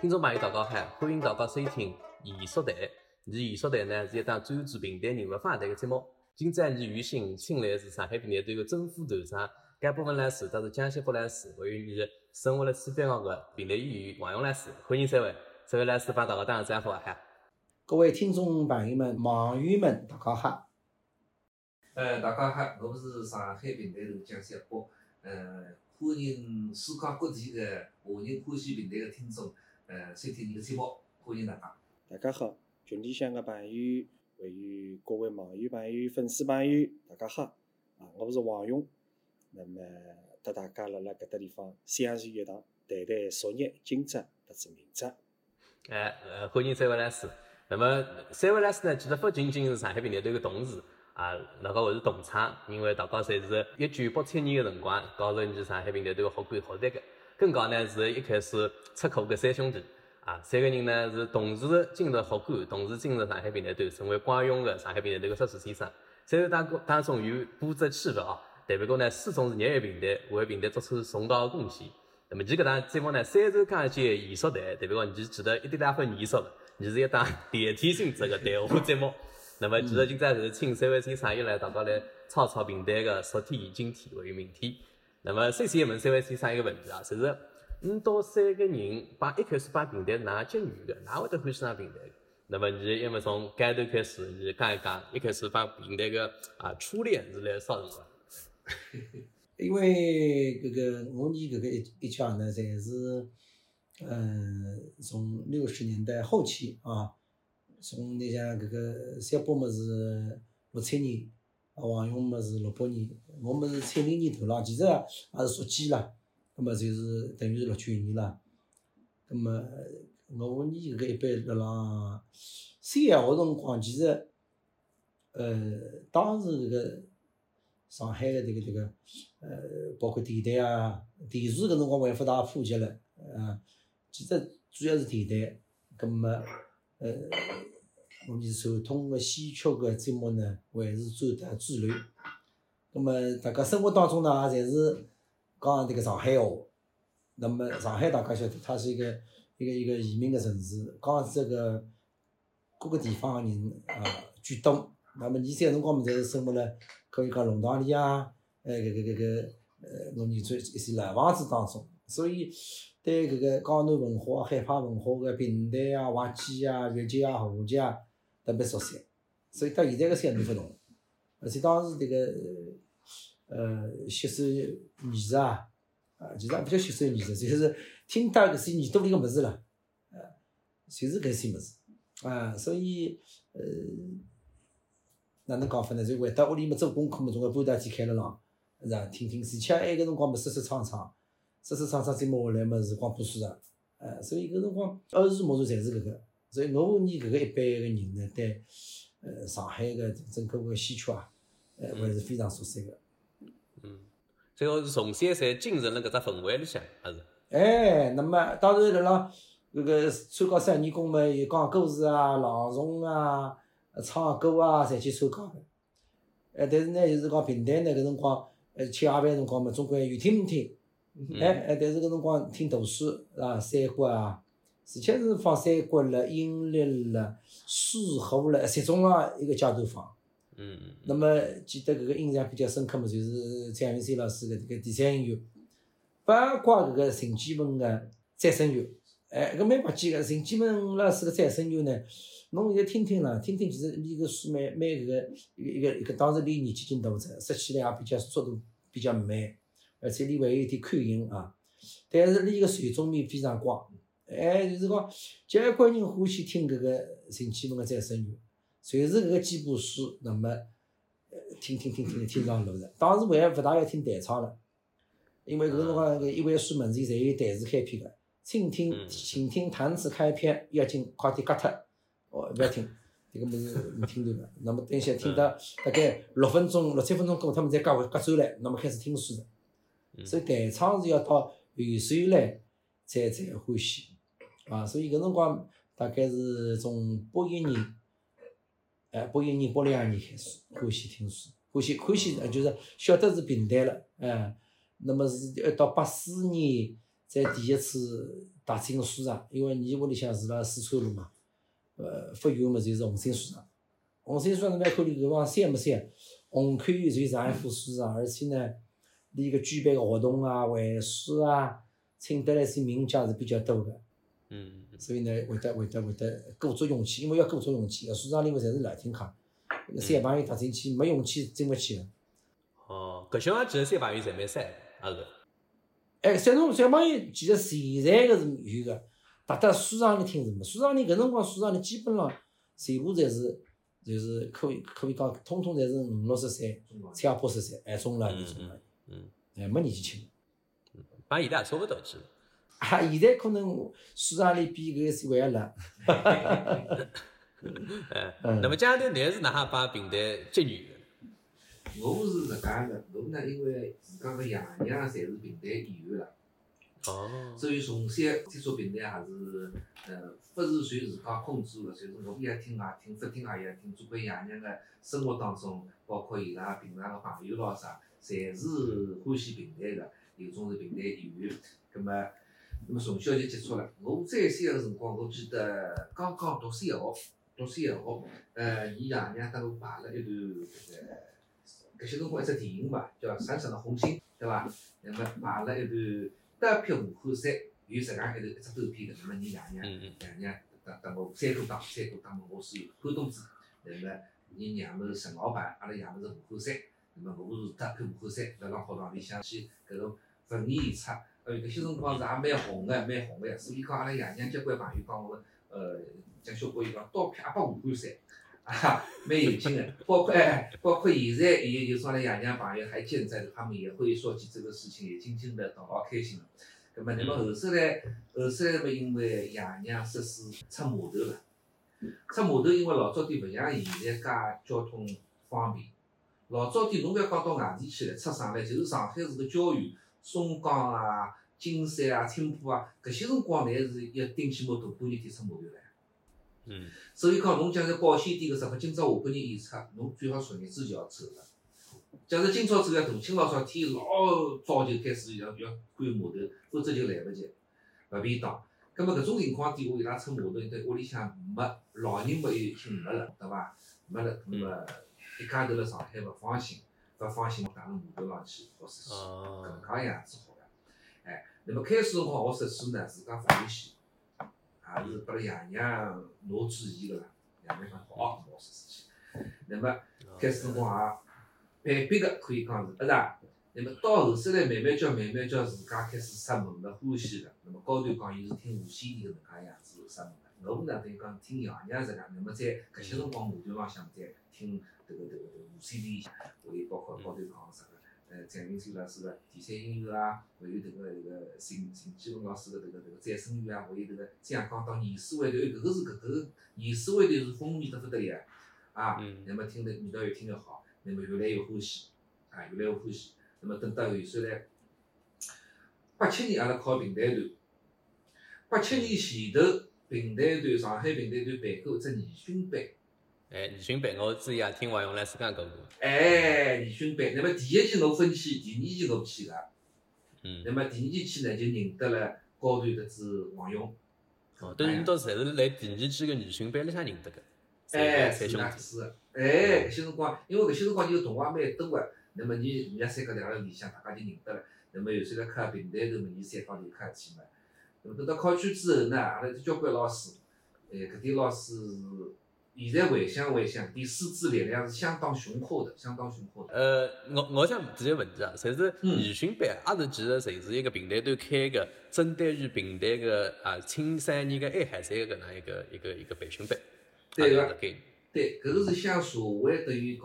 听众朋友，大家好，欢迎大家收听艺术台。而艺术台呢是一档专注平台人物访谈的节目。今朝是余兴请来是上海平台队的政府团长，该部分老师，他是江西福老师，还有你生活了四班学的平台演员王勇老师，欢迎三位。三位老师帮大家打个招呼哈。各位听众朋友们、网友们，大家好。呃，大家好，我是上海平台头江小波，呃，欢迎世界各地的华人欢喜平台的听众，呃，收听你的节目，欢迎大家。大家好，群里向的朋友，还有各位网友朋友、粉丝朋友，大家好，啊，我是王勇，那么和大家辣辣搿搭地方相聚一堂，谈谈昨日、今朝特子明朝。哎，呃，欢迎三位老师。那么三位老师呢，其实不仅仅是上海平台队的同事。啊，那个还是同窗，因为大家侪是一九八七年的辰光加入你上海平台队的好管好队的。更加呢是一开始出课的三兄弟，啊，三个人呢是同时进入好管，同时进入上海平台队，成为光荣的上海平台队的硕士先生。三位当当中有布置气氛啊，代表讲呢始终是热爱平台，为平台做出重大贡献。那么，你搿档节目呢，三周讲解艺术台，代表讲你记得一点两分艺术了，你是一档 电梯性质的谈话节目。那么，其实今朝是请三位先生又来大家来吵吵平台的昨天、今天还有明天。那么，首先问三位先生一个问题啊，就是，你到三个人把一开始把平台哪结缘的，哪会得欢喜上平台？那么，你要么从开头开始，你讲一讲一开始把平台的啊初恋是来啥辰光？因为搿个我念搿个一一家呢，侪是，嗯，从六十年代后期啊。从你像搿个三波么是六七年，王勇么是六八年，我么是七零年头啦，其实也是属鸡啦，葛末就是等于是六九年啦。葛末我念搿一般辣浪三个号辰光，其实，呃，当时搿个上海个迭个迭个，呃，包括电台啊、电视搿辰光还勿大普及了，啊，其实主要是电台，葛末。呃，我们传统个戏曲个节目呢，还是走得主流。那么大家生活当中呢，也侪是讲迭个上海话。那么上海大家晓得，它是一个一个一个移民个城市，讲这个各个地方个人啊居多。那么你三辰光么，侪是生活辣可以讲弄堂里啊，呃，搿个搿个呃，侬你在一些老房子当中，所以。对搿个江南文化、海派文化个平台啊、滑稽啊、越剧啊、话剧啊特别熟悉，所以到现在个三年勿同，而且当时迭个呃吸收艺术啊，啊其实也勿叫吸收艺术，就是听到搿些耳朵里个物事了，呃，就是搿些物事，啊，所以呃哪能讲法呢？就回到屋里么做功课么，总归搬到天开了浪，是吧？听听，而且埃个辰光么说说唱唱。说说唱唱再摸下来么是光谱书上，呃，所以搿辰光耳濡目染侪是搿个，所以我念搿个一辈个人呢，对，呃，上海个整个个戏曲啊，呃，还是非常熟悉个。嗯，最后是从小侪进入了搿只氛围里向，还是？哎，那么当然辣辣搿个参加三年宫嘛，有讲故事啊、朗诵啊、唱歌啊，侪去参加个。哎，但是呢，就是讲平台呢，搿辰光，呃，吃夜饭辰光嘛，总归有听没听。哎哎，但是搿辰光听读书啊，三国啊，而且是放三国了、阴历了、书画了，集中了一个阶段放。嗯。那么记得搿个印象比较深刻嘛，就是张云山老师个迭个第三音乐，八卦搿个陈建文个再生乐，哎，搿蛮滑稽个。陈建文老师个再生乐呢，侬现在听听啦，听听其实离个书蛮蛮搿个一个一个，当时离年纪轻大只，说起来也比较速度比较慢。而且里还有一点口音啊，但是里个传中面非常广，哎，就是讲交关人欢喜听搿个陈启文个再生缘，随是搿个几部书，那么呃听听听听听上路了。当时我还勿大要听弹唱了，因为搿辰光搿一位书文字侪有台词开篇个，请听请听弹词开篇，要紧快点割脱，哦，勿要听，迭个物事没听懂个。那么等一下听到大概六分钟、六七分钟过，他们再割回割走来，那么开始听书了。所以弹唱是要到后首来才才欢喜，啊，所以搿辰光大概是从八一年，哎，八一年、八两年开始欢喜听书，欢喜欢喜，就是晓得是平台了，哎，那么是一到八四年在第一次大厅个书场，因为你屋里向住辣四川路嘛，呃，发源么就是红星书场。红星书场侬覅看里搿帮三么三，红磡区就是上海副书场，而且呢，里个举办个活动啊、会书啊，请得来些名家是比较多个。嗯，所以呢，会得会得会得鼓足勇气，因为要鼓足勇气，个书场里面侪是老听客，那三朋友踏进去，没勇气进勿去个。哦，搿小朋友其实三朋友侪蛮三，也是。哎，小侬小朋友其实现在个是有个，踏到书上里听什么？书上里搿辰光书上里基本上全部侪是，就是可以可以讲，通通侪是五六十岁、七八十岁，哎，中老年中老年，嗯，哎，没年纪轻。帮现在也差勿多其实。啊，现在可能市场里比搿个还辣。哎，嗯那么江头你是哪哈帮平台结缘的？我是搿介个，我呢因为自家个爷娘侪是平台演员啦，哦，所以从小接触平台也是，呃，勿是随自家控制个，就是我也听外听，勿听也也听。总归爷娘个生活当中，包括伊拉平常个朋友咯啥，侪是欢喜平台个，有种是平台演员。葛末，那么从小就接触了。我再小个辰光，我记得刚刚读三学，读三学，呃，伊爷娘搭我排了一段搿个。搿些辰光一只电影嘛，叫《闪闪的红星》，对伐？那么排了一段单匹武汉山，有这样一段一只短片个。那么伊爷娘，爷娘搭搭我三哥打，三哥打我是关东子，那么伊娘么是陈老板，阿拉爷么是武汉山，那么我是单匹武汉山，辣浪学堂里向去搿种文艺演出，呃，搿些辰光是也蛮红个，蛮红个呀。所以讲阿拉爷娘交关朋友讲我，呃，蒋小波伊讲刀片也把武汉山。啊，蛮有劲的，包括哎，包括现在也有种阿拉爷娘朋友还健在的，他们也会说起这个事情，也津津的等老开心了。葛么，那么后首来，后首来么，因为爷娘设施出码头了，出码头，因为老早点勿像现在介交通方便，老早点侬覅讲到外地去了，出省来就是上海市个郊县，松江啊、金山啊、青浦啊，搿些辰光乃是要顶起摩托半日天出码头来。嗯，所以讲，侬假如保险点个什么，今朝下半日演出，侬最好昨日之前要走了。假如今朝走要大清老早天老早就开始要要赶码头，否则就来勿及，勿便当。葛末搿种情况底下，伊拉出码头，对屋里向没老人没有已经没了，对伐？没了，葛末一家头辣上海勿放心，勿放心带到码头上去学设计，哦搿能介样子好个。哎，那么开始辰光学设计呢，自家勿欢喜。也是拨了爷娘拿主意个啦，爷娘讲好，我试试去。那么开始辰光也被逼个，可以讲是，勿是啊？那么到后首来慢慢叫，慢慢叫自家开始入门了，欢喜了。那么高头讲，伊是听无线电搿能介样子入门了。我呢等于讲听爷娘这个，那么在搿些辰光马头浪向再听迭个迭个迭个无线电，还有包括高头讲啥个。呃，张云山老师个第三音乐啊，还有迭个迭个邢邢基文老师个迭个迭个再生乐啊，还有迭个这样讲到年书会头，搿个是搿个年书会头是风靡得不得了啊！嗯那么听得味道越听越好，那么越来越欢喜，啊，越来越欢喜。那么等到后首来，八七年阿拉考平台团，八七年前头平台团上海平台团办过一只研训班。哎，研训班我之前也听王永来师讲过过。哎，研训班，那么第一期侬分去，第二期侬去个。嗯那，么第二期去呢，就认得了高团的子王勇。哦，都是都侪是来第二期个研训班里向认得个。哎，是三兄弟。那是的。哎，搿些辰光，因为搿些辰光你个同学蛮多个，那么你人家三个两个里向，大家就认得了。那么有时来考平台头嘛，你三方头考去嘛。那么等到考取之后呢，阿拉交关老师，哎，搿点老师现在回想回想，点师资力量是相当雄厚的，相当雄厚的。呃，我我想提个问题啊，就是嗯研训班，阿是其实侪是一个平台端开个，针对于平台个啊青少年个爱好者个搿能一个一个一个培训班。对个啊搿个概念。对，搿个是向社会等于讲，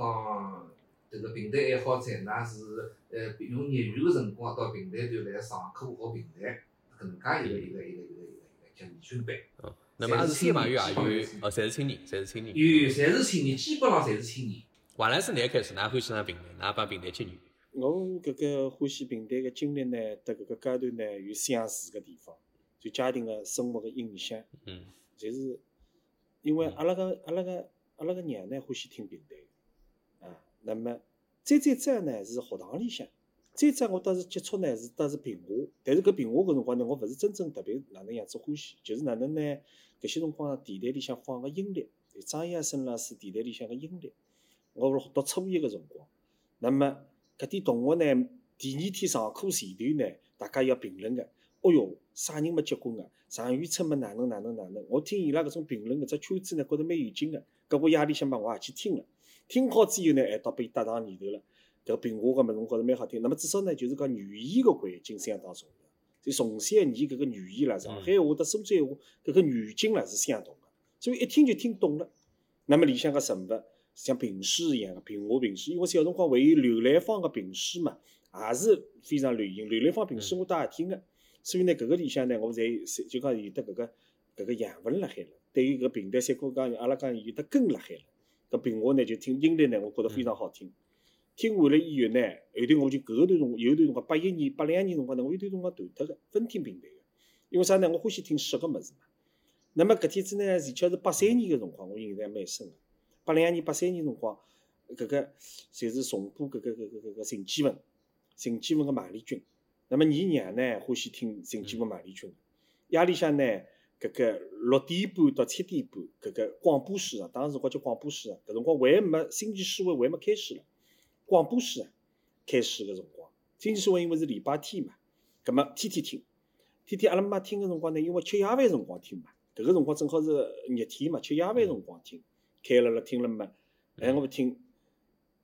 迭个平台爱好者，㑚是呃用业余个辰光到平台端来上课学平台，搿能介一个一个一个一个一个一个叫培训班。嗯，那么也是三朋友也有哦，侪是青年，侪是青年。有，侪是青年，基本上侪是青年。王老师，哪开始㑚欢喜上平台，㑚帮平台结缘？我搿个欢喜平台个经历呢，搭搿个阶段呢有相似个地方，就家庭个生活个影响，嗯。就是因为阿拉个阿拉个阿拉个娘呢欢喜听平台个，啊，那么再再再呢是学堂里向，再者，我当时接触呢是当时平滑，但是搿平滑搿辰光呢，我勿是真正特别哪能样子欢喜，就是哪能呢？搿些辰光电台里向放个音乐，张亚生老师电台里向个音乐，我读初一个辰光，那么搿点同学呢，第二天上课前头呢，大家要评论个，哦哟，啥人没结棍个？常遇春么哪能哪能哪能？我听伊拉搿种评论搿只圈子呢，觉着蛮有劲个，搿我夜里向嘛，我也去听了，听好之后呢，还到被搭上念头了。搿评话个物事，我觉着蛮好听。那么至少呢，就是讲语言个环境相当重要。就重三年搿个语言啦，上海话搭苏州话搿个语境啦是相同个，所以一听就听懂了。那么里向个人物像评书一样个评话评书，因为小辰光还有刘兰芳个评书嘛，也是非常流行。刘兰芳评书我倒也听个，所以呢，搿个里向呢，我侪就讲有得搿个搿个养分辣海了。对于搿平台三哥讲，阿拉讲有得根辣海了。搿评话呢，就听音乐呢，我觉着非常好听。听完了以后呢，后头我就搿段辰光，有段辰光八一年、八两年辰光呢，我有段辰光断脱个，分听平台个。因为啥呢？我欢喜听实个物事嘛。那么搿天子呢，而且是八三年个辰光，我印象蛮深个。八两年、八三年辰光，搿个就是重播搿个搿个搿个陈建文，陈建文个马丽君。那么二娘呢，欢喜听陈建文、马丽君。夜里向呢，搿个六点半到七点半，搿个广播室啊，当时辰光叫广播室啊，搿辰光还没星期四会还没开始了。广播室啊，开始个辰光，星期四因为是礼拜天嘛，葛末天天听，天天阿拉妈听个辰光呢，因为吃夜饭辰光听嘛，搿个辰光正好是热天嘛，吃夜饭辰光听，开了了听了嘛，哎，我听，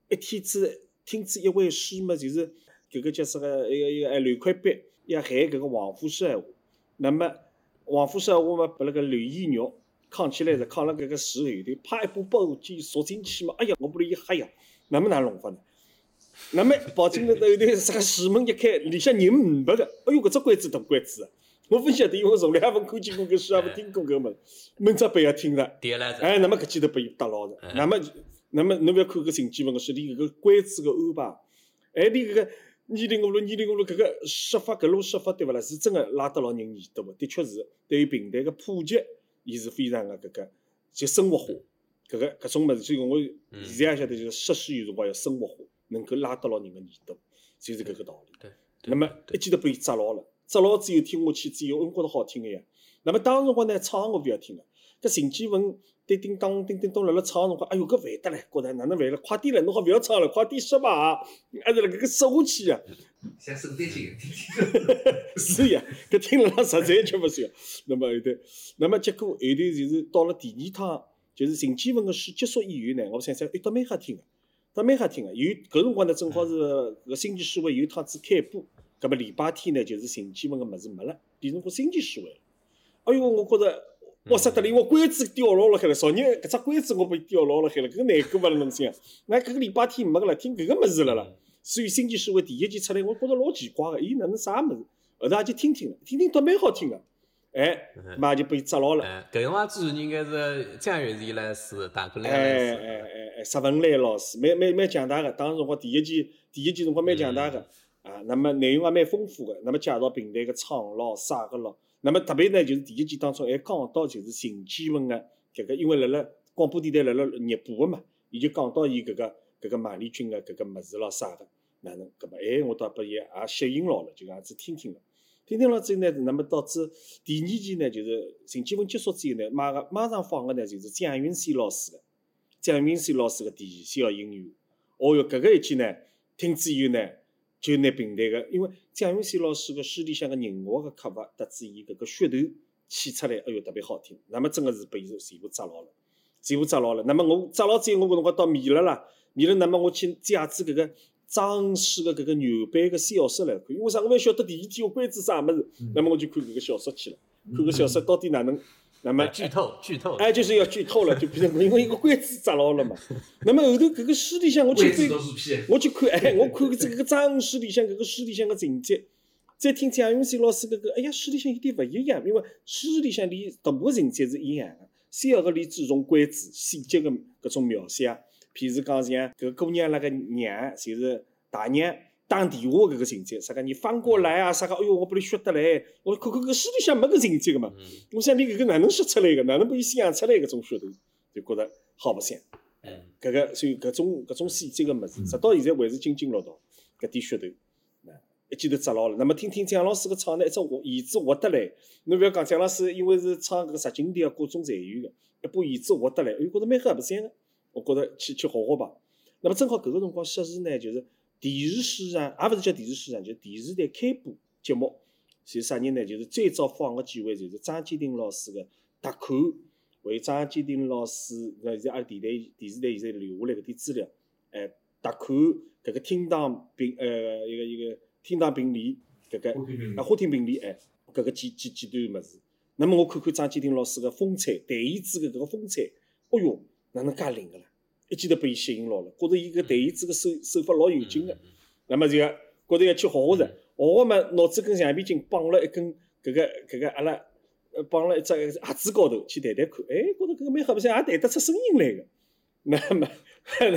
一天子听子一回诗嘛，就是搿个叫啥个一个一个哎，刘块笔要喊搿个黄虎式闲话，那么黄虎式闲话嘛，把那个刘义肉扛起来是扛了搿个树后头，啪一把宝剑戳进去嘛，哎呀，我不里一吓呀，那么哪弄法呢？那么跑进来后头，啥个前门一开，里向人五百个，哎哟，搿只关子大关子啊！我勿晓得，因为从来也勿看见过搿书，也没听过搿物事，门只背要听着。哎，那么搿记头拨伊搭牢了。那么，那么侬覅看搿陈建文个书，连搿个关子个安排，哎，连搿个二零五六、二零五六搿个说法，搿路说法对勿啦？是真个拉得牢人耳朵个，的确是对于平台个普及，伊是非常个搿个就生活化。搿个搿种物事，所以我现在也晓得，就是设施有辰光要生活化。能够拉得牢人个耳朵，就是搿个道理。对。那么一记头被伊抓牢了，抓牢之后听下去之后，我觉着好听个呀。那么当时辰光呢，唱我勿要听了。搿陈建文叮叮当叮叮当辣辣唱辰光，哎哟，搿烦得唻！觉着哪能烦了？快点唻，侬好勿要唱了，快点说吧，还是辣搿个说下去呀。像圣诞节听听。是呀，搿听了实在吃勿消。那么后头，那么结果后头就是到了第二趟，就是陈建文个书结束以后呢，我想想，哎，倒蛮好听个。倒蛮好听个，有搿辰光呢，正好是搿星期四会有趟子开播，葛末礼拜天呢就是陈建文个物事没了，变成过星期四会了。哎哟，我觉着哇塞得了，我关子掉牢了海了，昨日搿只关子我被掉牢了海了，搿难过勿啦侬想？那搿个礼拜天没个了，听搿个物事了啦。所以星期四会第一集出来，我觉着老奇怪个，伊哪能啥物事？后头也就听听了，听听倒蛮好听个。哎，嘛就被抓牢了。搿辰光主持人应该是江月丽老师，大哥来哎哎哎哎，石文兰老师，蛮蛮蛮强大个。当时辰光第一季，第一季辰光蛮强大个。啊，那么内容也蛮丰富个。那么介绍平台个创咯，啥个咯。那么特别呢，就是第一季当中还讲到就是陈建文个搿个，因为辣辣广播电台辣辣热播个嘛，伊就讲到伊搿个搿个马丽君个搿个物事咯，啥个哪能？搿么哎，我倒拨伊也吸引牢了，就搿样子听听了。听听了之后呢，那么导致第二期呢，就是陈建文结束之后呢，马个马上放个呢，就是蒋云山老师个蒋云山老师个第小音乐。哦哟，搿个一期呢，听之以后呢，就拿平台个，因为蒋云山老师个书里向个人物个刻画，得知伊搿个噱头起出来，哎哟，特别好听。那么真个是被伊全部抓牢了，全部抓牢了。那么我抓牢之后，我搿辰光到米了啦，米了，那么我去借子搿个。张氏个搿个牛版个小说来看，因为啥？我勿晓得第二天我关子啥物事，那么我就看搿个小说去了，看搿小说到底哪能？那么剧透剧透，哎，就是要剧透了，就变成因为一个关子抓牢了嘛。那么后头搿个书里向我去看，我去看，哎，我看这个张氏里向搿个书里向个情节，再听蒋云山老师搿个，哎呀，书里向有点勿一样，因为书里向里大部分情节是一样的，小个里注重关子细节个搿种描写。譬如讲，像搿姑娘那个娘，就是大娘打电话搿个情节，啥个你翻过来啊？啥个？哎哟，我把你学得来，我看看搿书里向没搿情节个嘛。我想你搿个哪能写出来个？哪能把伊想出来搿种噱头？就觉得好白相。嗯。搿个所以搿种搿种细节个物事，直到现在还是津津乐道。搿点噱头，一记头摘牢了。那么听听蒋老师个唱呢，一只活叶子活得来，侬覅讲蒋老师因为是唱搿个十经典个各种才艺个，一把椅子活得来，哎，觉着蛮合适个。我觉着去去学学吧。那么正好搿个辰光适时呢，就是电视史上，也勿是叫电视史上，就电视台开播节目，是啥人呢？就是最早放个几位，就是张坚定老师个《特刊》，为张坚定老师，搿现在阿拉电台电视台现在留下来搿点资料，哎，《特刊》搿个厅堂并呃一个一个厅堂并列，搿个啊花厅并列，哎，搿个几几几段物事。那么我看看张坚定老师个风采，弹叶子个搿个风采，哦哟，哪能介灵个啦？一记头被伊吸引牢了，觉着伊搿弹椅子个手手法老有劲个。那么就觉着要去学学着，学学嘛，脑子跟橡皮筋绑了一根搿个搿个阿拉呃绑了一只盒子高头去弹弹看，哎，觉着搿个蛮好白相，也弹得出声音来个。那么还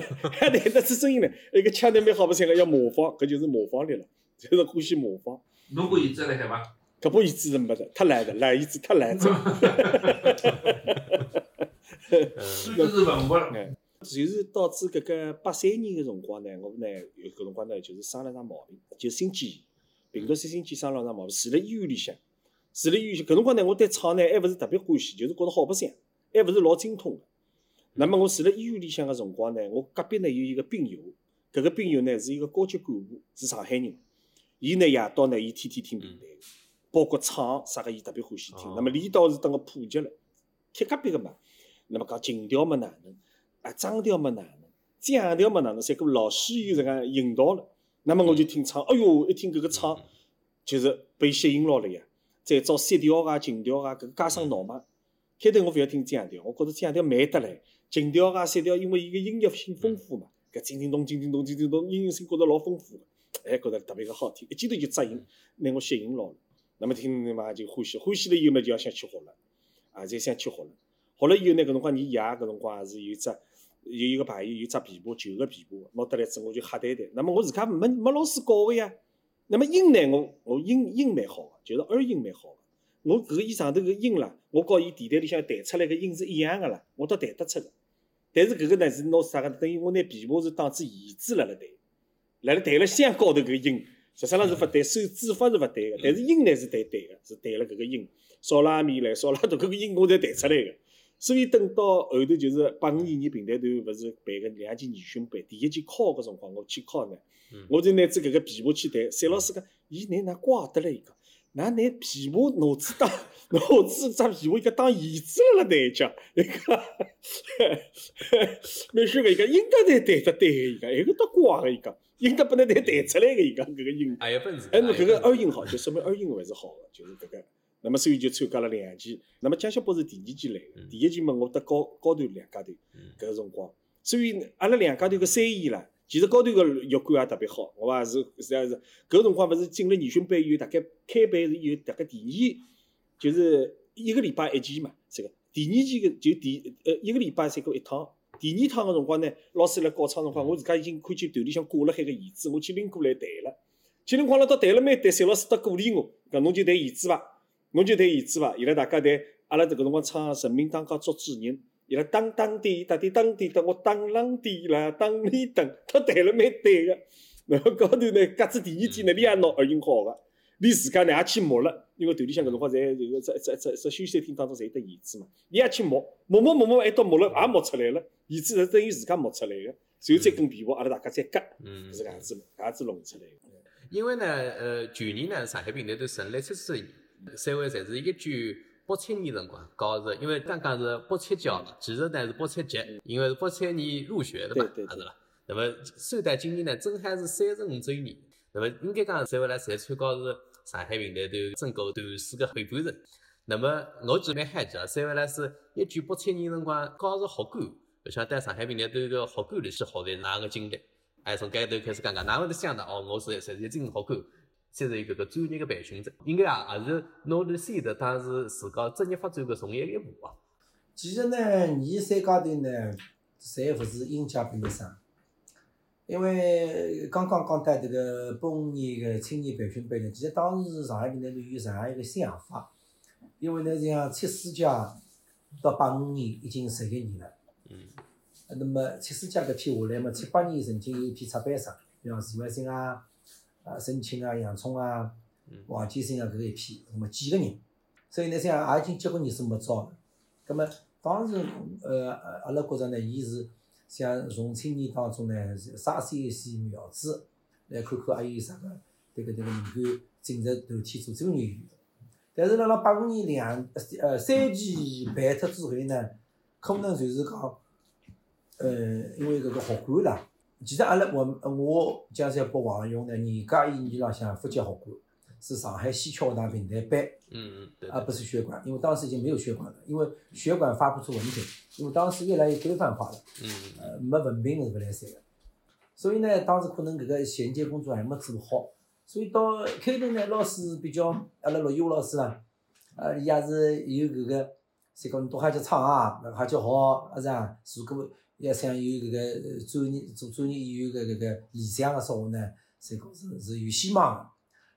弹得出声音来，一个腔调蛮好白相个，要模仿，搿就是模仿力了，就是欢喜模仿。侬把椅子辣海伐？搿把椅子是没得，太烂的，烂椅子太烂了。这是文物了。就是导致搿个八三年个辰光呢，我呢有搿辰光呢就是生了场毛病，就心肌炎，病毒性心肌生了场毛病，住辣医院里向，住辣医院里向。搿辰光呢，我对唱呢还勿是特别欢喜，就是觉着好白相，还勿是老精通个。那么我住辣医院里向个辰光呢，我隔壁呢有一个病友，搿个病友呢是一个高级干部，是上海人。伊呢夜到呢，伊天天听平台，包括唱啥个，伊特别欢喜听。那么李导是等我普及了，贴隔壁个嘛。那么讲情调嘛哪能？啊，张调么哪能，降调么哪能？三个老师又这个引导了，那么我就听唱，哎哟，一听搿个唱，就是被吸引牢了呀。再找三调啊、情调啊，搿个加上闹嘛。开头我勿要听降调，我觉着降调慢得来，情调啊、三调，因为伊个音乐性丰富嘛，搿叮叮咚、叮叮咚、叮叮咚，音乐性觉着老丰富个，哎，觉着特别个好听，一记头就扎引，拿我吸引牢了。那么听嘛就欢喜，欢喜了以后嘛就要想去学了，啊，就想去学了。学了以后呢，搿辰光你爷搿辰光也是有只。有一个朋友有只琵琶，旧个琵琶，拿得来之后我就瞎弹弹。那么我自家没没老师教个呀。那么音呢，我我音音蛮好个，就是儿音蛮好个。我搿个伊上头个音啦，我告伊电台里向弹出来个音是一样个啦，我都弹得出个。但是搿个呢是拿啥个？等于我拿琵琶是当做弦子辣辣弹，辣辣弹了箱高头搿个音，实际上是勿对，手指法是勿对个，但是音呢是对对个，是对了搿个音，嗦拉咪来嗦拉哆搿个音我侪弹出来个。所以等到后头就是八五年，年平台团勿是办个两届研训班，第一届考个辰光，我去考呢，我就拿只搿个琵琶去弹。单老师讲，伊拿哪挂得了 伊讲，㑚拿琵琶脑子当脑子只琵琶一个当椅子辣辣弹讲，伊讲，没说个伊讲应该弹弹得对伊讲，埃个多怪个伊讲，应该不能弹弹出来个伊讲搿个音。还有本事。哎，侬搿个二音好，就说明二音还是好个，就是搿个。那么所以就参加了两期，那么江小波是第二期来个，第一期嘛我搭高高团两家头，搿个辰光，所以阿拉两家头个三演啦，其实高头个乐观也特别好，好伐是实际是搿个辰光勿是进了研训班以后，大概开班是有大概第二，就是一个礼拜一期嘛，这个。第二期个就第呃一个礼拜才过一趟，第二趟个辰光呢，老师辣教唱辰光，我自家已经看见团里向挂辣海个椅子，我去拎过来弹了，去拎光了到弹了蛮对，单老师倒鼓励我，讲侬就弹椅子伐。侬就弹弦子伐？伊拉大家弹，阿拉迭个辰光唱《人民当家作主人》，伊拉当当滴答滴当滴答，我当啷滴啦，当里当，他弹了蛮对个。然后高头呢，格子第二天呢，你也拿耳音好个，你自家呢也去摸了，因为团里向搿辰光侪这个在在在在休息厅当中侪有得椅子嘛，你也去摸，摸摸摸摸，一到摸了也摸出来了，椅子是等于自家摸出来个，随后再跟琵琶，阿拉大家再夹，是搿样子，搿样子弄出来个。因为呢，呃，去年呢，上海平台都成立七十年。三位侪是一九八七年辰光搞是，因为刚刚是八七教，其实呢是八七级，因为是八七年入学的嘛，是吧。那么，首代今年呢正好是三十五周年，那么应该讲三位呢侪参加是上海平台团征稿团史的陪伴人。那么我记得蛮嗨记三位呢是一九八七年辰光刚是学官，不晓得上海平台团个学官里是学的哪个经历？哎，从盖头开始讲讲，哪会得想到哦，我是实际进学官。现在有搿个专业个培训者，应该也也是拿了先的，当时自家职业发展个重要一步啊。其实呢，你三家头呢，侪勿是应届毕业生，因为刚刚讲到迭个八五年个青年培训班呢，其实当时上海平台团有上海一个想法，因为呢像七四届到八五年已经十一年了。嗯。那么七四届搿批下来嘛，七八年曾经有一批插班生，比方徐怀新啊。啊申请啊、杨聪啊嗯、王建生啊搿个一批，那么几个人，所以呢，像也已经结棍人数没招了。葛么当时呃阿拉觉着呢，伊是想从青年当中呢是筛选一些苗子，来看看还有啥个迭个迭个能够进入团体做专业员。但是辣辣八五年两呃三期办脱之后呢，可能就是讲，呃，因为搿个学馆啦，其实阿拉我我江山拨王勇呢，人家意义浪向福建学馆是上海西侨学堂平台班，嗯嗯，对而不是学管，因为当时已经没有学管了，因为学管发不出文凭，因为当时越来越规范化了，嗯呃，没文凭是勿来三个，所以呢，当时可能搿个衔接工作还没做好，所以到开头呢，老师比较，阿拉陆一华老师啦，呃，伊也是有搿个，侪讲侬到哈去唱啊，哈去学，阿是啊，如果要想有搿个呃专业做专业演员个搿个理想个说话呢，侪讲是是有希望个。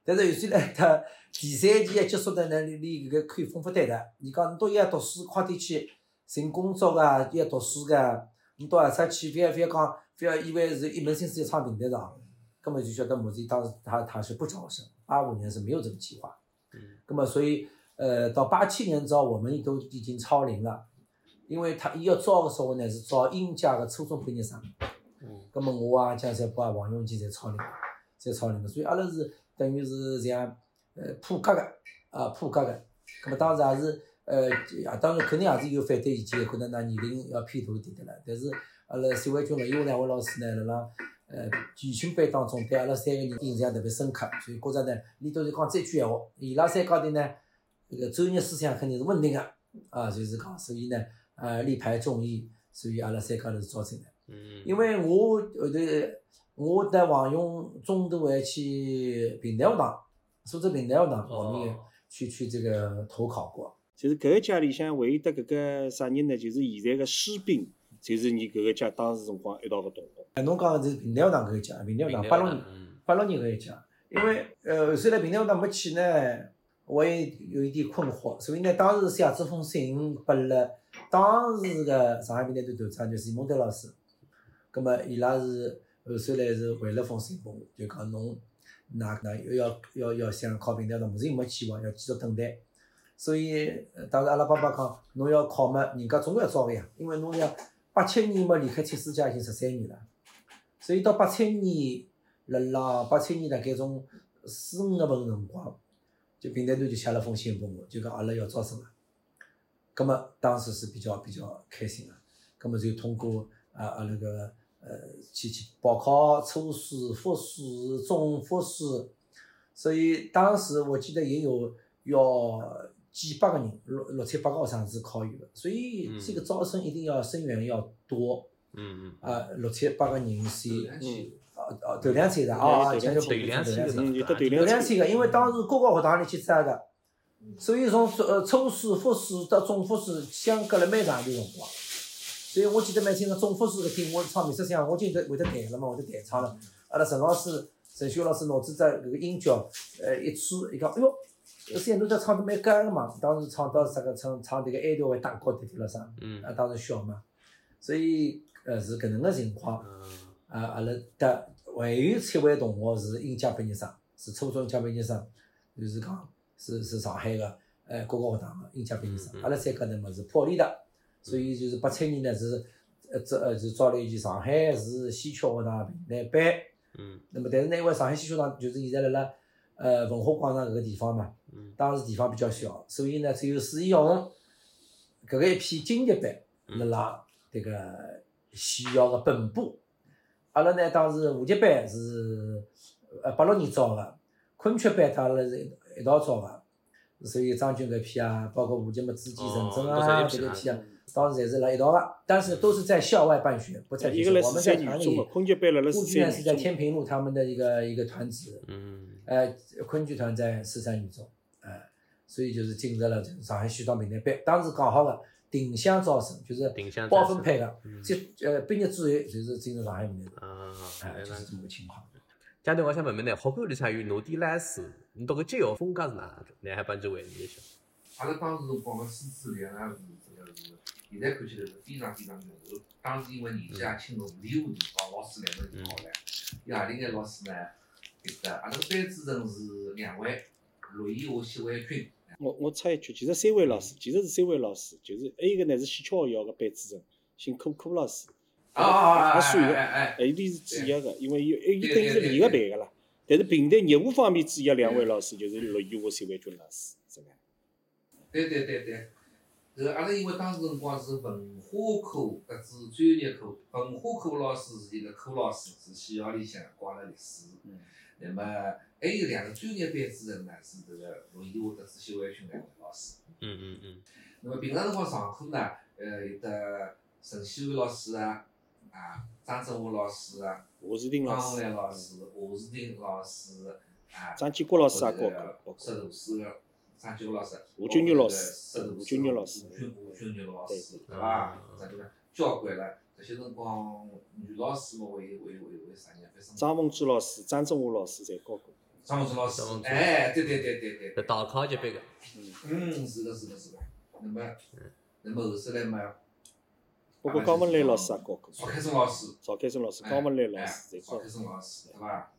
但是有些呢 他第三期一结束的呢，连搿个看丰富对的，伊讲侬到一要读书，快点去寻工作个，要读书个，侬到何出去，非要非要讲，非要以为是一门心思要闯平台上，根本就晓得目前当时他他是不招生，八五年是没有这个计划，嗯。那么所以呃到八七年之后我们都已经超龄了，因为他伊要招个说话呢是招应届个初中毕业生。嗯咁么我啊、江山北啊、王永基侪超龄，侪超龄个，所以阿拉是等于是像呃普格个啊普格个，咁么当时也是呃也当然肯定也是有反对意见个，可能㑚年龄要偏大一点的了。但是阿拉社会军因为两位老师呢，辣辣呃培训班当中对阿拉三个人印象特别深刻，所以觉着呢，里头是讲这句闲话，伊拉三高头呢，这个专业思想肯定是稳定个啊，就是讲，所以呢，呃力排众议，所以阿拉三高头是招进来。嗯，因为我后头我带黄勇中途还去平台学堂，苏州平台学堂后面哦去去这个投考过。就是搿个家里向唯一得搿个啥人呢？就是现在个士兵，就是你搿个家当时辰光一道个同学。哎，侬讲的是平台学堂搿个家，平台学堂八六年嗯八六年搿一家，因为呃虽然平台学堂没去呢，我也有一点困惑，所以呢，当时写这封信拨了当时个上海平台队团长就是孟德老师，葛么伊拉是后首来是回了封信拨我，就讲侬哪哪要要要想考平台学堂，目前没计划，要继续等待。所以当时阿拉爸爸讲，侬要考嘛，人家总归要招个呀，因为侬要八七年嘛离开铁世家已经十三年了。所以到八七年，辣辣八七年大概从四五月份辰光，就平台团就写了封信拨我，就讲阿拉要招生了。葛么当时是比较比较开心个，葛么就通过啊啊那个呃去去报考初试、复试、中复试，所以当时我记得也有要几百个人，六六七八个学生是考有的，所以这个招生一定要生源要多。嗯嗯啊，六七八个人是头两期啊啊头两天的啊，对讲究头两期的头两天嗯，有得头头两天两天个，因为当时各个学堂里去摘个，所以从呃初试、复试到中复试相隔了蛮长一段辰光。所以我记得蛮清楚，中复试搿天我唱美食响，我今得会得弹了嘛，会得弹唱了。阿拉陈老师、陈秀老师脑子只搿个音角，呃一吹，伊讲，哎哟，搿声侬这唱得蛮干个嘛。当时唱到啥个唱唱迭个哀悼会打高头了啥，嗯啊当时小嘛，所以呃是搿能个情况。嗯啊，阿拉搭还有七位同学是应届毕业生，是初中应届毕业生，就是讲是是上海个呃各个学堂个应届毕业生。阿拉三个呢嘛是破例的，所以就是八七年呢是呃这呃是招了一期上海市西侨学堂平台班。嗯那么但是呢，因为上海西侨学堂就是现在辣辣呃文化广场搿个地方嘛，嗯当时地方比较小，所以呢只有史义勇搿个一批经济班嗯辣辣迭个西校个本部。阿拉呢当时五级班是呃八六年招个，昆曲班阿拉是一一道招个，所以张军搿批啊，包括吴杰么朱继陈真哦啊都是一批搿一批啊，当时侪是辣一道个，但是都是在校外办学，不在学校我们在团里，昆剧班辣辣四沪剧呢是在。天平路他们的一个一个团子，嗯。呃，昆剧团在四川女中，哎、所以就是进入了上海戏剧平台班，当时讲好个定向招生，就是定向包分配个嗯，这呃毕业之后就是进入上海平台班，啊，哎、就是这么个情况。家头我想问问呢，学馆里向有侬点来书，侬读个节学风格是哪能？你还帮就回忆一下。阿拉当时辰光个师资力量是这个是，现在看起来是非常非常牛厚。当时因为年纪也轻，五年级辰光老师来得是好唻，有何里眼老师呢？对个，阿拉个班主任是两位，陆毅和、谢伟军。我我插一句，其实三位老师，其实是三位老师，就是还有一个呢是戏曲学校个班主任，姓柯柯老师，啊啊啊！也算一个，哎哎还有点是主要个，因为伊伊对等于是对连个班个啦。但是平台业务方面主要两位老师就是陆毅华、谢伟军老师，是吧？对对对对，搿个阿拉因为当时辰光是文化科搿子专业课，文化课老师是一个科老师，是学校里向挂了历史。嗯。那么还有两个专业班主任呢，是这个陆毅华搿支谢伟军两位老师。嗯嗯嗯，那么平常辰光上课呢，呃，有得陈希伟老师啊，啊，张振华老师啊，华士丁老师方，老师、华士丁老师啊，张建国老师也教过，或者包石括图师个张建国老师，吴军玉老师吴军玉老师吴军吴军玉老师，对对伐？啥地方交关了？搿些辰光女老师嘛，为为为为啥人？反正张凤珠老师、张振华老师侪教过。张凤珠老师哎，对对对对对，搿大考级别个，嗯，是的，是的，是的。那么，那么后首来嘛，包括高文兰老师也教过，邵开生老师。邵开生老师、哎高文兰老哎师侪教邵开。生老师，对伐？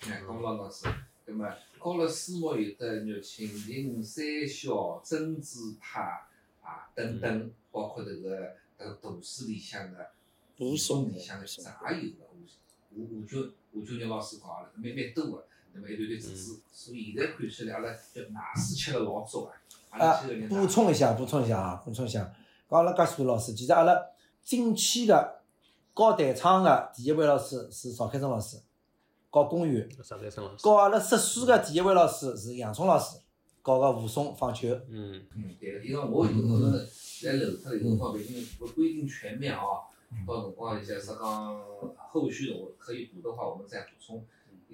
哎，高文老老师，那么教了书目有得玉蜻蜓、三小、珍珠派啊等等，包括迭个迭个图书里向的、武松里向的啥也有个。吴吴军吴军玉老师教阿拉蛮蛮多个，那么一段段子子，所以现在看起来阿拉叫奶水吃了老足啊。啊补充一下，补充一下啊，补充一下，讲阿拉介许多老师，其实阿拉近期的搞弹唱的第一位老师是邵开生老师，搞公园；邵开生老师，搞阿拉识书的第一位老师是杨聪老师，搞个武松放球。嗯嗯，对个，因为我有辰光呢，在漏脱了，有辰光不一定不不一定全面啊。到辰光一些啥讲后续的我可以补的话，我们再补充。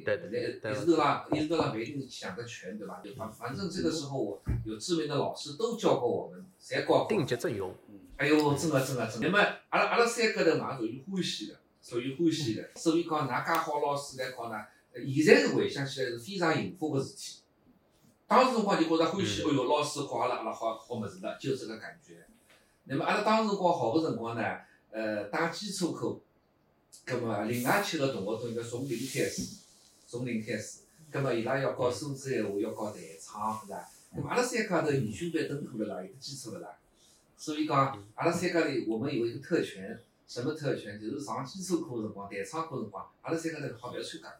对对对一直都让一直都让不一定想得全，对吧？反反正这个时候我有知名的老师都教过我们，侪搞定。级阵容，哎哟，真个真个真个。那么阿拉阿拉三个头嘛，属于欢喜的，属于欢喜的。所以讲，㑚介好老师来讲呢，呃现在是回想起来是非常幸福个事体。当时辰光就觉着欢喜，嗯哎哟，老师教阿拉阿拉好好物事了，就这个感觉。那么阿拉当时辰光好个辰光呢，呃，打基础课，葛么另外七个同学都应该从零开始，从零开始。葛么伊拉要教数字闲话，要教弹唱，是伐？咁阿拉三家头研训班登课了啦，有个基础了啦。所以讲，阿拉三家头我们有一个特权，什么特权？就是上基础课辰光、弹唱课辰光，阿拉三家头好勿要参加。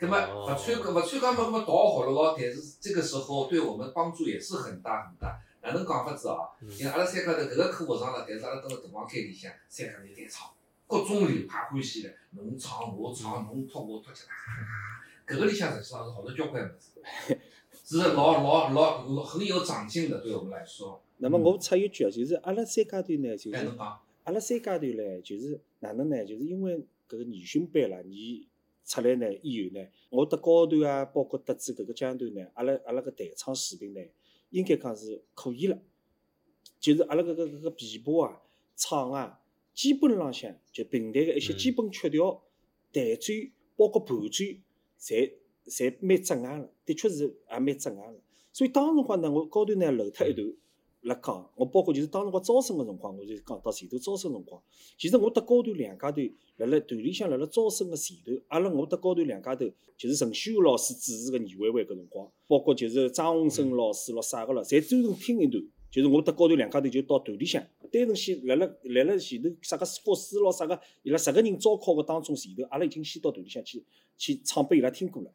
咁么哦勿参加，勿参加嘛，咁么倒好了咯。但是这个时候对我们帮助也是很大很大。哪能讲法子啊？因为阿拉三家头搿个课学上了，但是阿拉蹲辣大房间里向，三家头弹唱，各种流派欢喜的，侬唱我唱，侬脱我脱，起来，搿个里向实际上是好多交关物事，是老老老很有长进的，对我们来说。那么我插一句啊，就是阿拉三阶段呢，就是阿拉三阶段呢，就是哪能呢？就是因为搿个研训班啦，你出来呢以后呢，我得高段啊，包括得知搿个阶段呢，阿拉阿拉个弹唱水平呢，应该讲是可以了。就是阿拉搿个搿个琵琶啊、唱啊，基本浪向就平台个一些嗯基本曲调、弹转，包括伴奏，侪侪蛮扎眼了，的确是也蛮扎眼了。所以当时辰光呢，我高头呢漏脱一段。辣讲，我包括就是当时辰光招生个辰光，我就讲到前头招生辰光，其实我搭高段两家头，辣辣团里向辣辣招生个前头，阿拉我搭高段两家头，就是陈旭老师主持个年会会搿辰光，包括就是张洪生老师咯啥个咯，侪专门听一段，就是我搭高段两家头就到团里向，单纯先辣辣辣辣前头啥个复试咯啥个，伊拉十个人招考个当中前头，阿拉已经先到团里向去去唱拨伊拉听过了。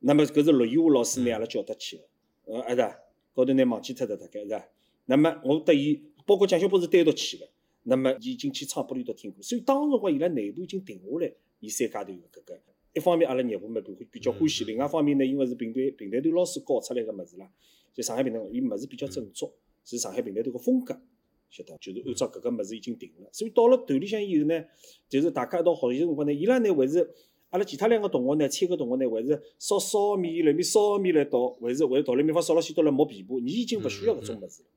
那么搿是陆以华老师拿阿拉叫得去个，呃，阿是啊？高头拿忘记脱了大概是伐？那么我搭伊，包括蒋小波是单独去个，那么伊已经去唱拨里头听过，所以当时辰光伊拉内部已经定下来，伊三家头个搿个。一方面阿拉业务嘛比比较欢喜，另外一方面呢，因为是平台平台头老师教出来个物事啦，就上海平台，伊物事比较正宗，是上海平台头个风格，晓得？就是按照搿个物事已经定了。所以到了团里向以后呢，就是大家一道学习辰光呢，伊拉呢还是阿拉其他两个同学呢，三个同学呢，还是烧烧米来面烧面来倒，还是还是桃李米方烧了许多来磨琵琶，你已经勿需要搿种物事了。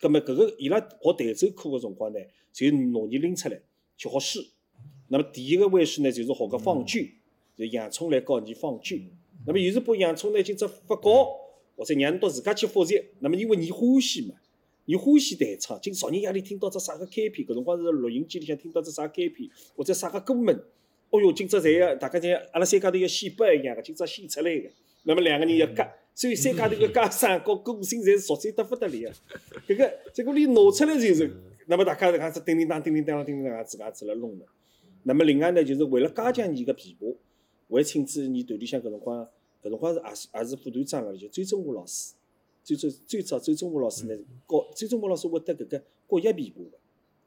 葛么搿个伊拉学弹奏课个辰光呢，就拿你拎出来去学诗。那么第一个回事呢，就是学个放句，就洋葱来教你放句。那么有时把洋葱呢，今朝发稿，或者让侬到自家去复习。那么因为你欢喜嘛，你欢喜弹唱，今朝日夜里听到只啥个开篇，搿辰光是录音机里向听到只啥开篇，或者啥个歌名，哦哟，今朝侪要大家侪阿拉三家头要显摆一样个，今朝显出来个。那么两个人要夹，所以三家头个家生和个性侪是熟悉得不得了个。搿个结果你拿出来就是，那么大家搿样子叮叮当、叮叮当、叮叮当，自家子辣弄的。那么另外呢，就是为了加强伊个琵琶，为亲子艺团里向搿辰光，搿辰光是也是也是副团长个，就周忠华老师。最早最早周忠华老师呢，教周忠华老师会得搿个国乐琵琶个，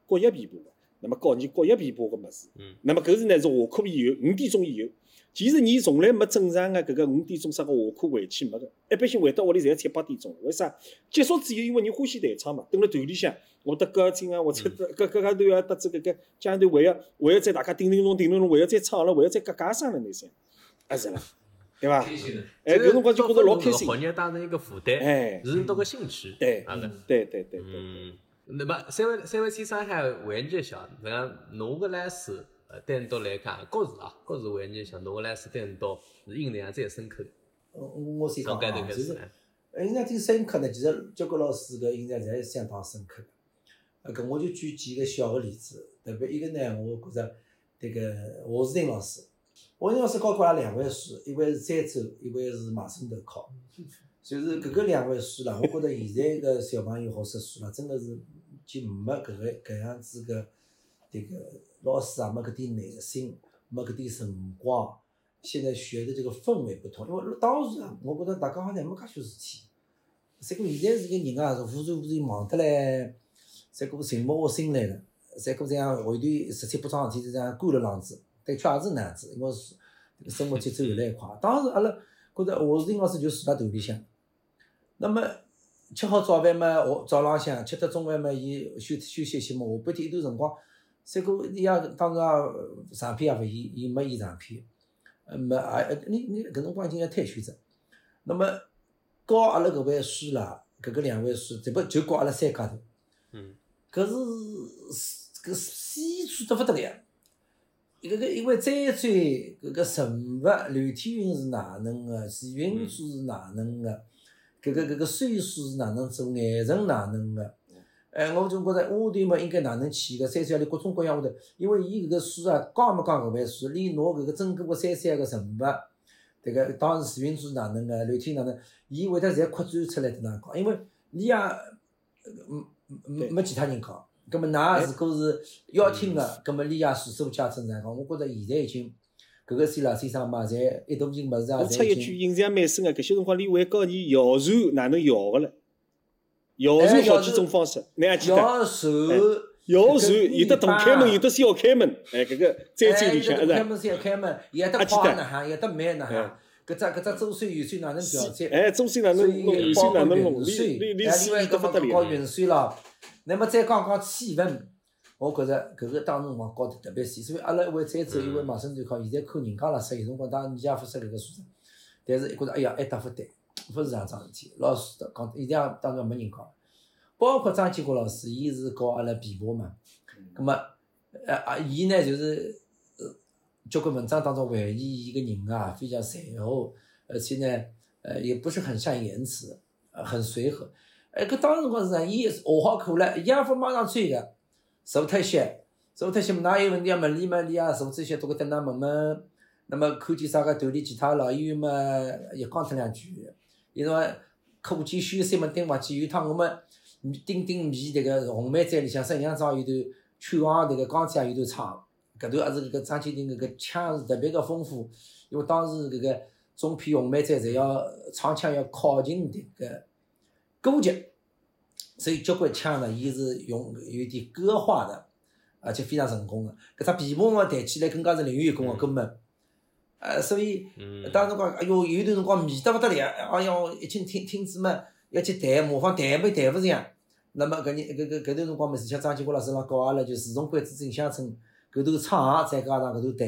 国乐琵琶个。那么教你国乐琵琶个物事。嗯。那么搿是呢是下课以后五点钟以后，其实你从来没正常个搿个五点钟啥个下课回去没个，一般性回到屋里侪七八点钟。为啥？结束之后，因为人欢喜弹唱嘛，蹲辣团里向，我得歌厅啊，或者各各家头要搭子搿个家头还要还要再大家叮叮咚叮叮咚，还要再唱了，还要再嘎嘎声了那些，啊是啦，对伐？开心的。哎，搿辰光就觉得老开心。学业当成一个负担，哎，是多个兴趣。对。对对对对。嗯，那么三位三位去上海环节小，那个侬个来是呃单独来讲，各自啊，各自环节小，侬个来是单独是印象最深刻的。呃我先讲啊，就是。呃印象最深刻呢，其实交关老师个印象侪是相当深刻的。呃，搿我就举几个小个例子，特别一个呢，我觉着迭个华士丁老师，华士丁老师教过阿拉两位书，一位是三周，一位是马村头考。就是搿个两位书啦，我觉着现在个小朋友学识书啦，真个是就没搿个搿样子个迭个老师也没搿点耐心，没搿点辰光。现在学的这个氛围不同，因为当时啊，我觉着大家好像没介许事体。再过现在是个人啊，是忽然忽然忙得来，再过静默下心来了，再过这样会团十七八桩事体就这样赶了浪子，的确也是那样子，因为是这个生活节奏越来越快。当时阿拉觉着华士丁老师就住辣团里向，那么吃好早饭嘛，我早浪向吃得中饭嘛，伊休休息歇嘛，下半天一段辰光，再过伊也当时也长篇也勿演，伊没演长篇。呃，没啊，你你搿辰光已经要退休着，那么教阿拉搿位师啦，搿个两位师，这不就教阿拉三家头，嗯，搿是搿细致得勿得了。搿个因为再追搿个人物，刘天云是哪能个，徐云珠是哪能个，搿个搿个岁数是哪能做，眼神哪能个。哎，我就觉着花团嘛应该哪能去个，三三里各种各样下头，因为伊搿个书啊，讲没讲搿位书，连拿搿个整个个三三个人物，迭个当时徐云珠是哪能个，刘天哪能，伊会得侪扩展出来迭能讲，因为你也嗯没没其他人讲，葛末㑚如果是要听个，葛末你也速速加成哪讲？我觉着现在已经搿个先啦先生嘛，侪一大批物事啊，我插一句。印象蛮深个，搿些辰光李伟教你摇船哪能摇个了，摇哎船好几种方式，你还记得？摇手，摇船有的大开门，有的小开门，哎，搿个在这里向哎，是吧？有的开门开门，有的快呢哈，有的慢呢哎哈。搿只搿只周水圆水哪能调节？哎，中山哪能弄，雨水哪能弄，水，你你你哎，是得另外搿不得了。么搞运水咯，那么再讲讲气氛，我觉着搿个当时辰光搞得特别细，所以阿拉一位再走一位盲生团考，现在看人家辣说，有辰光当然你也勿说搿个素质，但是觉着哎呀还搭勿对，勿是这样桩事体，老师讲一定要当中没人讲，包括张建国老师，伊是教阿拉琵琶嘛，葛么呃啊伊呢就是呃交关文章当中回忆伊个人啊非常随和，而且呢呃也不是很善言辞，呃很随和。哎，搿当时辰光是啥？伊学好课了，伊也勿马上追个，坐脱歇，坐脱歇，㑚有问题要问理嘛理啊，坐脱歇，多个等㑚问问。那么看见啥个团里其他老演员嘛，也讲脱两句。伊说课间休息嘛，盯滑稽，有趟我们顶顶面迭个红梅站里向沈阳庄有段曲王迭个钢铁有段唱，搿段也是搿个张建庭搿个腔是特别个丰富，因为当时搿个中片红梅站侪要唱腔要靠近迭个歌剧，所以交关腔呢，伊是用有点歌化的，而且非常成功个。搿只琵琶嘛弹起来更加是领域功个根本。呃，所以嗯，当时讲，哎哟，有段辰光迷得勿得了，哎哟，一群听听子嘛要去弹，模仿弹没弹勿像。那么搿人搿搿搿段辰光嘛，而且张建国老师让教阿拉就自从关子镇乡村搿头唱，再加上搿头弹。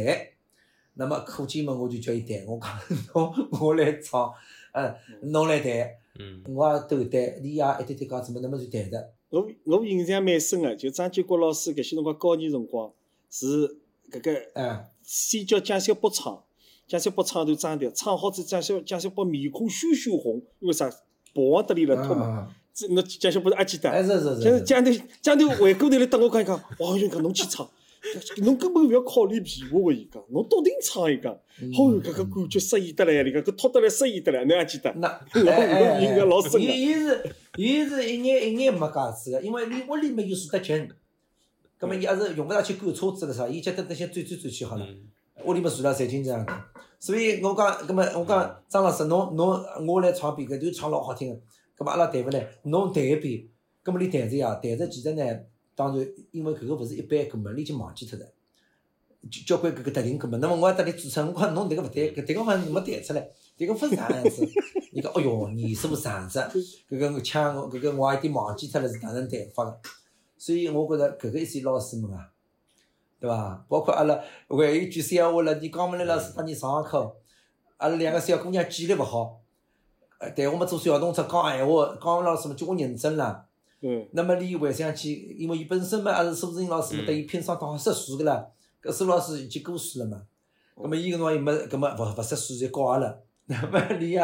那么课间嘛，我就叫伊弹，我讲 侬我来唱，呃，侬来弹，嗯我也斗弹，你也一点点讲怎么那么就谈的。我我印象蛮深个，就张建国老师搿些辰光教你辰光是搿个哎，先叫蒋小波唱，蒋小波唱段张调，唱好之后蒋小蒋小波面孔羞羞红，因为啥？跑往得里了脱嘛。啊，这侬蒋小波是阿记得？哎是是是就是是，蒋头蒋头回过头来等我讲一讲，哦哟，搿侬去唱，侬根本勿要考虑皮划个，伊讲，侬笃定唱伊讲，嗯好搿个感觉适意得来，你讲搿拖得来适意得来，侬还记得？那 老哎哎应该老深伊。伊是伊是一眼一眼没架子个，因为离屋里没有住得近，葛末伊也是用勿上去赶车子个啥，伊觉得那些转转转去好了。嗯屋里么住了侪经这样的，所以我讲，葛末我讲张老师，侬侬我来唱遍搿段唱老好听个，葛末阿拉弹勿来，侬弹一遍，葛末你弹着呀，弹着其实呢，当然因为搿个勿是一般个嘛，你已经忘记脱了。交交关搿个特定个嘛，那么我还搭里主持人，我讲侬迭个勿对，搿迭个好像没弹出来，迭个勿是啥样子。伊讲，哦哟，艺术常识，搿个腔，搿个我也有点忘记脱了是哪能弹法个。所以我觉着搿个一些老师们啊，对伐？包括阿拉还有一句闲话了，你讲勿来老师帮你上课，阿拉两个小姑娘记忆力勿好，呃，但我们做小动作讲闲话，江门老师嘛叫我认真啦。嗯，那么你回想起，因为伊本身嘛也是苏志英老师嘛，对伊拼上到识数个啦，搿苏老师已经过世了嘛。葛末伊搿辰光又没，搿么勿勿识数就教阿拉，那么你也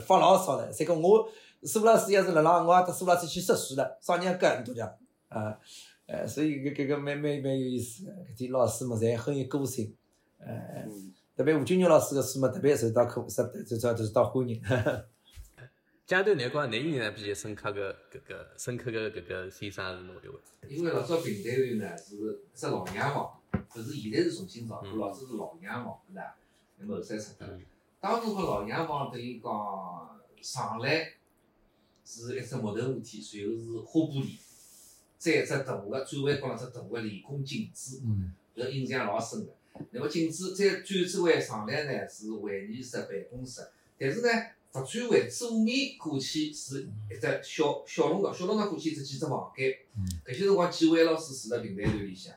发牢骚了。再讲我苏老师要是辣浪，我也搭苏老师去识数了，少年歌多讲啊，呃，所以搿搿个蛮蛮蛮有意思。个，搿点老师嘛侪很有个性，呃，嗯。特别吴君玉老师个书嘛特别受到客受受受受到欢迎。阶段来讲，哪印象比较深刻个搿个深刻个搿个先生是侬一位？因为老早平台团呢是只老洋房，勿是现在是重新造，老早是老洋房，对伐？那么后山拆脱了。当时个老洋房等于讲上来是一只木头屋体，随后是花玻璃，再一只大个转弯角浪只大个镂空镜子，搿印象老深个。那么镜子再转转弯上来呢是会议室、办公室，但是呢勿转弯左面过去是一只小小弄堂，小弄堂过去是几只房间。嗯搿些辰光几位老师住辣平台团里向，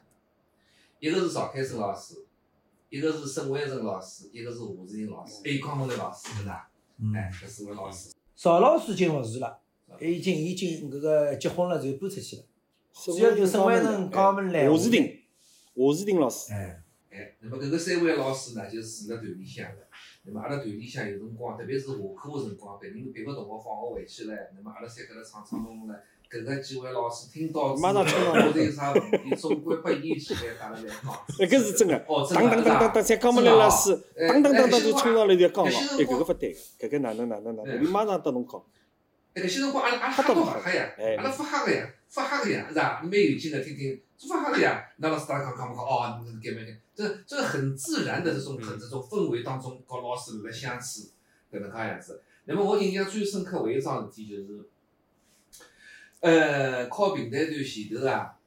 一个是赵开生老师，一个是沈万成老师，一个是华志英老师，还有江门来老师，对伐？嗯。哎，搿四位老师。邵老师已经勿是了，已经已经搿个结婚了，就搬出去了。主要就沈万成、江文来。华士亭，华士亭老师，哎，哎，那么搿个三位老师呢，就是住辣团里向个。那么阿拉团里向有辰光，特别是下课个辰光，别人别个同学放学回去唻，那么阿拉三搿搭唱唱弄弄唻，搿个几位老师听到之后，马上 觉着有啥问题，总归拨伊起来带了来讲。那搿是真个，哦，真当的当当当当，才刚没来老师，哎当当当当哎就冲上来就讲了，哎，搿个勿对个，搿个哪能哪能哪能，马上搭侬讲，哎，搿些辰光阿拉阿拉瞎到勿瞎呀哎，阿拉发瞎个呀，发瞎个呀，是吧？蛮有劲个，听听，做发瞎个呀。那老师大家讲讲讲，哦，你搿蛮搿，这这个很自然的这种很这种氛围当中，和老师辣辣相处，搿能介样子。那么我印象最深刻，还有一桩事体就是，呃，考平台段前头啊，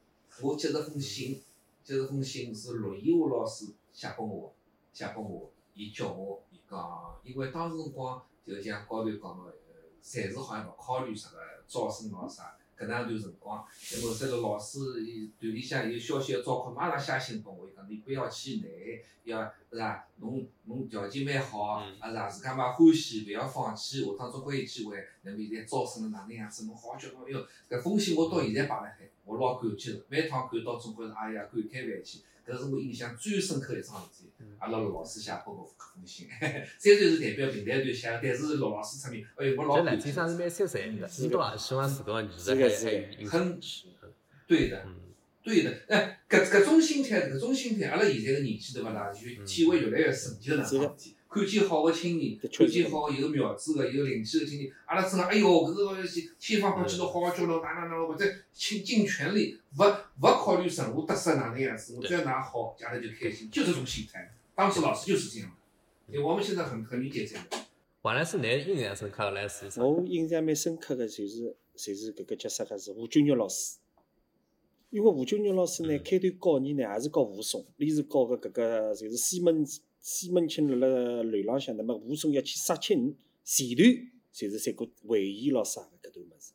我接到封信，接到封信是陆毅华老师写拨我，写拨我，伊叫我，伊讲，因为当时辰光就像高头讲个，呃，暂时好像勿考虑啥个招生咾啥，搿能一段辰光，那么这个老师伊团里向有消息要招考，马上写信拨我，伊讲你不要气馁，要是吧？侬侬条件蛮好，嗯啊是吧？自家嘛欢喜，勿要放弃，下趟总归有机会。那么现在招生了哪能样子？侬好好叫侬，哎哟，搿封信我到现在摆辣海，我老感激个。每趟看到总归是哎呀感慨万千，搿是我印象最深刻一桩事体。阿拉陆老师写拨我搿封信，虽然是代表平台团写，但是陆老师出面，哎哟，我老这感激蓝先生是蛮三三的，是伊多也希望自个艺术还是的是的还有影响力。对的。嗯，对的，哎，搿搿种心态，搿种心态，阿拉现在的年纪对勿啦？就体会越来越深，就是哪是的桩事体。看见好个青年，的确看见好有苗子个、有灵气个青年，阿拉真个，哎哟，搿个千方百计都好好教侬，哪哪哪，或者倾尽全力，勿勿考虑任何得失哪能样子，我只要㑚好，阿拉就开心，就这种心态。当时老师就是这样的，因为我们现在很很理解这个。王老师，侬印象深刻个老师是啥？我印象蛮深刻个就是就是搿个叫啥个是吴君玉老师，因为吴俊玉老师呢嗯开头教你呢也是教武松，伊是教个搿个就是西门西门庆辣辣楼浪向，那么武松要去杀青，前段就是三个回忆咯啥个搿段物事。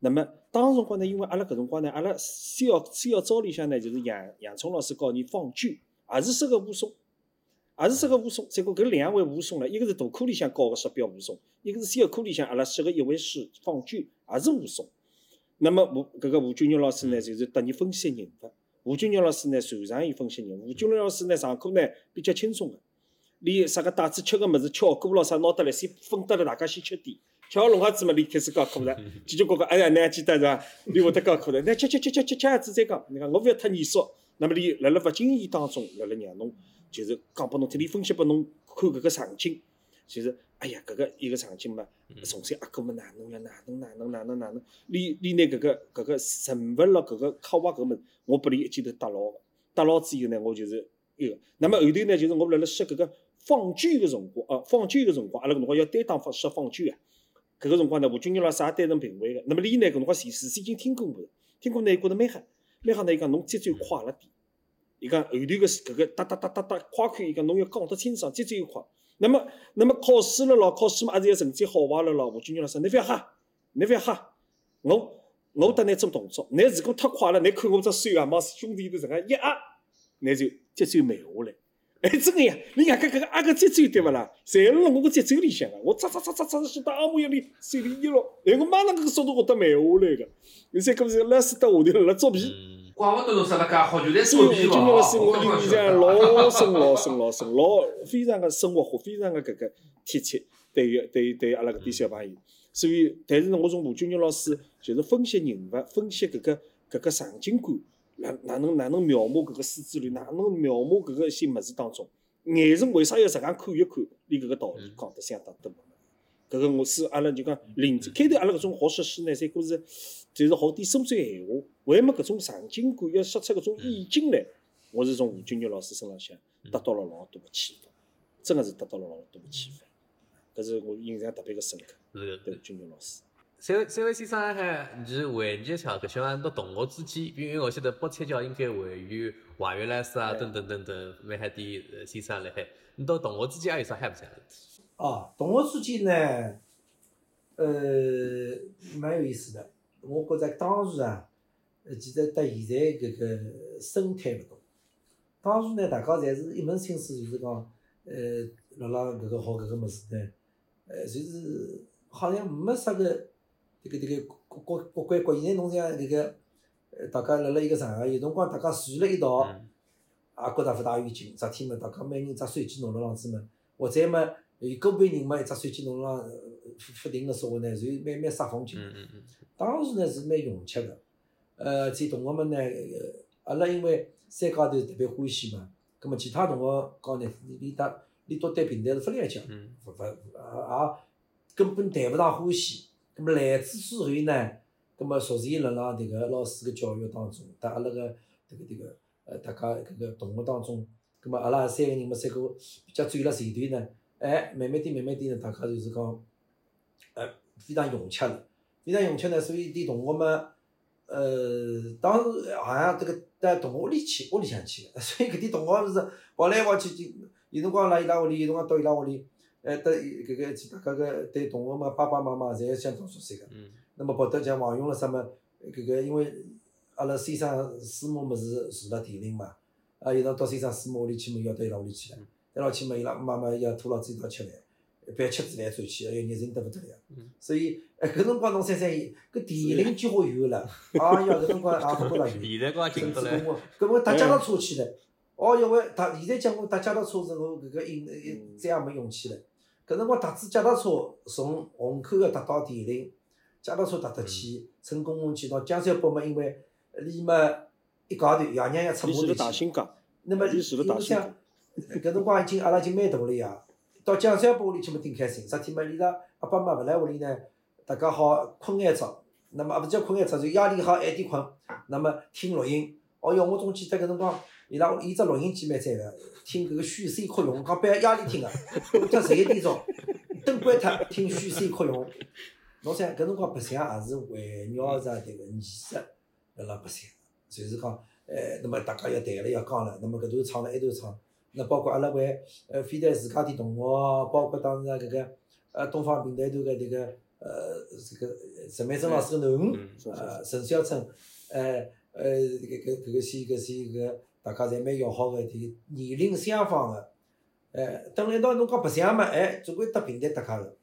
那么当时辰光呢，因为阿拉搿辰光呢，阿拉三校三校招里向呢，就是杨杨聪老师教你放句，也是适个武松。也是适个武松，结果搿两位武松呢，一个是大课里向教个十标武松，一个是小课里向阿拉写个一位是放句，也是武松。那么吴搿个吴君玉老师呢，就是搭你分析人物。吴君玉老师呢，擅长于分析人物。吴君玉老师呢，上课呢比较轻松个，连啥个带子吃个物事、巧果咯啥拿得来，先分得了大家先吃点。吃好弄好子嘛，连开始讲课了。叽叽呱呱，哎呀，侬还记得是伐？连会得讲课了，那吃吃吃吃吃吃下子再讲。你看我勿要太严肃，那么你辣辣勿经意当中，辣辣让侬就是讲拨侬听，你分析拨侬看搿个场景，就是哎呀，搿个一个场景嘛，重新阿哥么哪能了，哪能哪能哪能哪能，你你拿搿个搿个人物咯，搿个刻画搿物事，我拨你一记头搭牢个，搭牢之后呢，我就是一个。那么后头呢，就是我辣辣写搿个放卷个辰光，哦，放卷个辰光，阿拉搿辰光要担当放写放卷啊。搿个辰光呢，吴君玉老师也担任评委个。那么伊呢，搿辰光事事先已经听过我，听过呢，伊觉着蛮吓，蛮吓呢，伊讲侬节奏快了点。伊讲后头个搿个哒哒哒哒哒快看，伊讲侬要讲得清爽，节奏又快。那么，那么考试了咯，考试嘛，还是要成绩好坏了咯。吴君玉老师，你勿要吓，你勿要吓，我我搭你做动作，你如果太快了，你看我只手啊，往兄弟头上一压，你就节奏慢下来。哎，真个呀，你外加搿个阿个节奏对勿啦？侪辣我个节奏里向个，我嚓嚓嚓嚓嚓是到阿木一里手里一落，哎，我马上搿个速度会得慢下来个。你再搿是拉丝到下头辣作弊。怪勿得侬说了介好，就在所以作弊吴君玉老师，哦。我印象老深老深老深，老非常个生活化，非常个搿个贴切。对于对于对于阿拉搿点小朋友，所以但是呢，我从吴俊玉老师就是分析人物，分析搿个搿个场景感，哪哪能哪能描摹搿个狮子林，哪能描摹搿个一些物事当中，眼神为啥要实际看一看？伊搿个道理讲得相当多。搿个我是阿拉就讲临开头阿拉搿种学写诗呢，侪觉是就是好点苏州闲话，还没搿种场景感要说出搿种意境来？我是从吴俊玉老师身浪向得到了老多个启发，真个是得到了老多个启发。搿是我印象特别个深刻，是对吴君玉老师。三位三位先生还就是回忆一下，搿些讲到同学之间，因为我晓得北菜桥应该会有华元老师啊，等等等等，蛮海点呃先生辣海。侬到同学之间还有啥嗨不嗨？啊，同学之间呢，呃，蛮有意思的。我觉着当时啊，呃，其实搭现在搿个生态勿同。当时呢，大家侪是一门心思，就是讲，呃，辣辣搿个好搿个物事呢，呃，就是好像没啥个迭个迭个各各各关各。现在侬像迭个，呃，大家辣辣一个场合，有辰光大家聚辣一道，也觉着勿大远近。昨天嘛，大家每人只手机弄辣浪子嘛，或者嘛，有个别人嘛，一只手机弄辣不不停个说话呢，就蛮蛮煞风景。嗯嗯嗯，当时呢是蛮融洽个，呃，在同学们呢，呃阿拉因为三家头特别欢喜嘛，葛末其他同学讲呢，你你搭你到对平台是勿来讲，嗯勿勿也根本谈勿上欢喜。葛末来之之后呢，葛末逐渐辣辣迭个老师个教育当中，搭阿拉个迭个迭个呃大家搿个同学当中，葛末阿拉三个人嘛，三个比较转了团队呢，哎，慢慢点慢慢点呢，大家就是讲，呃，非常融洽了。非常融洽呢，所以对同学们，呃，当时好像这个到同学屋里去，屋里向去，所以搿点同学是跑来跑去，就有辰光辣伊拉屋里，有辰光到伊拉屋里，呃，搭搿个去大家个对同学嘛爸爸妈妈侪相当熟悉个。嗯那么跑得像王勇了啥么，搿个因为阿拉先生师母么是住辣田林嘛，啊，有辰到先生师母屋里去嘛，要到伊拉屋里去了，到伊拉去嘛，伊拉妈妈要拖牢子一道吃饭，半吃子来转去，哎哟，热人得勿得了嗯。所以，哎，搿辰光侬想想，搿田林几好远个啦，哎呀，搿辰光也勿觉着远。现在光近得来，甚至我，搿我踏脚踏车去了。哦哟，我踏现在讲我踏脚踏车是我，搿个瘾一再也没勇气了。搿辰光踏子脚踏车从虹口个踏到田林，脚踏车踏得去，乘公共去到江山北嘛，因为离嘛一高头，爷娘要出马头去。大兴江，那么，伊住辣因为想搿辰光已经阿拉已经蛮大了呀，到江山北屋里去嘛顶开心。昨天嘛，伊拉阿爸妈勿来屋里呢，大家好困眼觉。那么也勿叫困眼觉，就夜里好晚点困。那么听录音，哦哟，我总记得搿辰光，伊拉伊只录音机蛮赞个，听搿个许三扩容，讲半夜夜里听个，过脱十一点钟，灯关脱，听许三扩容。侬想搿辰光白相也是围绕着迭个艺术辣辣白相，就是讲，呃，那么大家要谈了要讲了，那么搿头唱了，埃段唱，那包括阿拉为呃飞弹自家点同学，包括当时啊搿个呃东方平台头个迭个呃这个陈美珍老师个囡呃陈小春，呃呃搿搿搿个些搿些搿大家侪蛮要好个，迭年龄相仿个，哎，等辣一道侬讲白相嘛，哎，总归搭平台搭界个。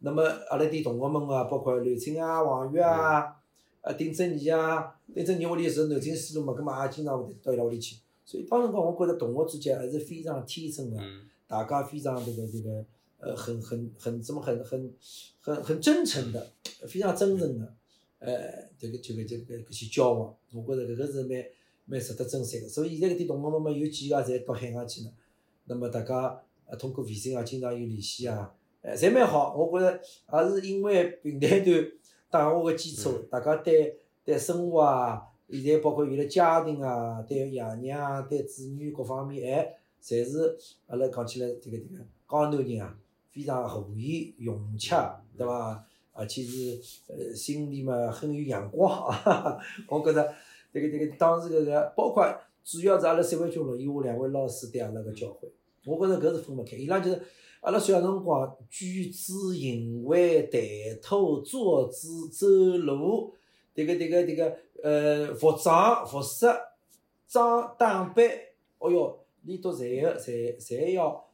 那么阿拉点同学们啊，包括刘青啊、王悦啊、啊丁正义啊，丁正义屋里是南京西路嘛，葛末也经常会到伊拉屋里去。所以当辰光，我觉着同学之间还是非常天真个，嗯大家非常这个这个呃很很很怎么很很很很真诚的，非常真诚的，呃这个这个这个搿些交往，我觉着搿个是蛮蛮值得珍惜个。所以现在搿点同学们嘛，有几个侪到海外去了。那么大家呃通过微信啊，经常有联系啊，哎，侪蛮好。我觉着也是因为平台端打下个基础，大家对对生活啊，现在包括有了家庭啊，对爷娘啊，对子女各方面，哎，侪是阿拉讲起来迭个迭个江南人啊，非常和谐融洽，对伐？而且是呃心里嘛很有阳光，我觉着迭个迭个当时搿个包括主要是阿拉三位军录有两位老师对阿拉个教诲，我觉着搿是分勿开，伊拉就是阿拉小辰光举止行为谈吐坐姿走路，迭个迭个迭个呃服装服饰装打扮，哦哟，里头侪个侪侪要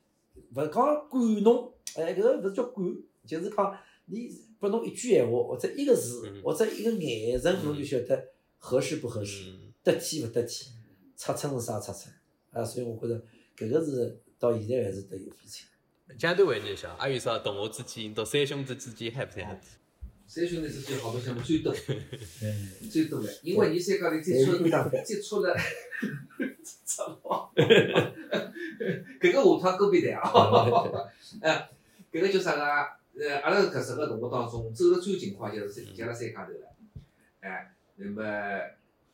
勿讲管侬，哎搿个勿是叫管，就是讲你拨侬一句闲话或者一个字嗯。或者一个眼神，侬就晓得合适不合适。嗯，得体勿得体，尺寸是啥尺寸啊？所以我觉着搿个是到现在还是得有非常。简单回忆一下，阿有啥同学之间、到三兄弟之间还不嗨得？三兄弟之间好白相嘛最多，嗯，最多了，因为你三家头接触接触了，操！搿个下趟勾边谈啊！哎，搿个叫啥个？呃，阿拉搿十个同学当中，走得最勤快就是就阿拉三家头了。哎，那么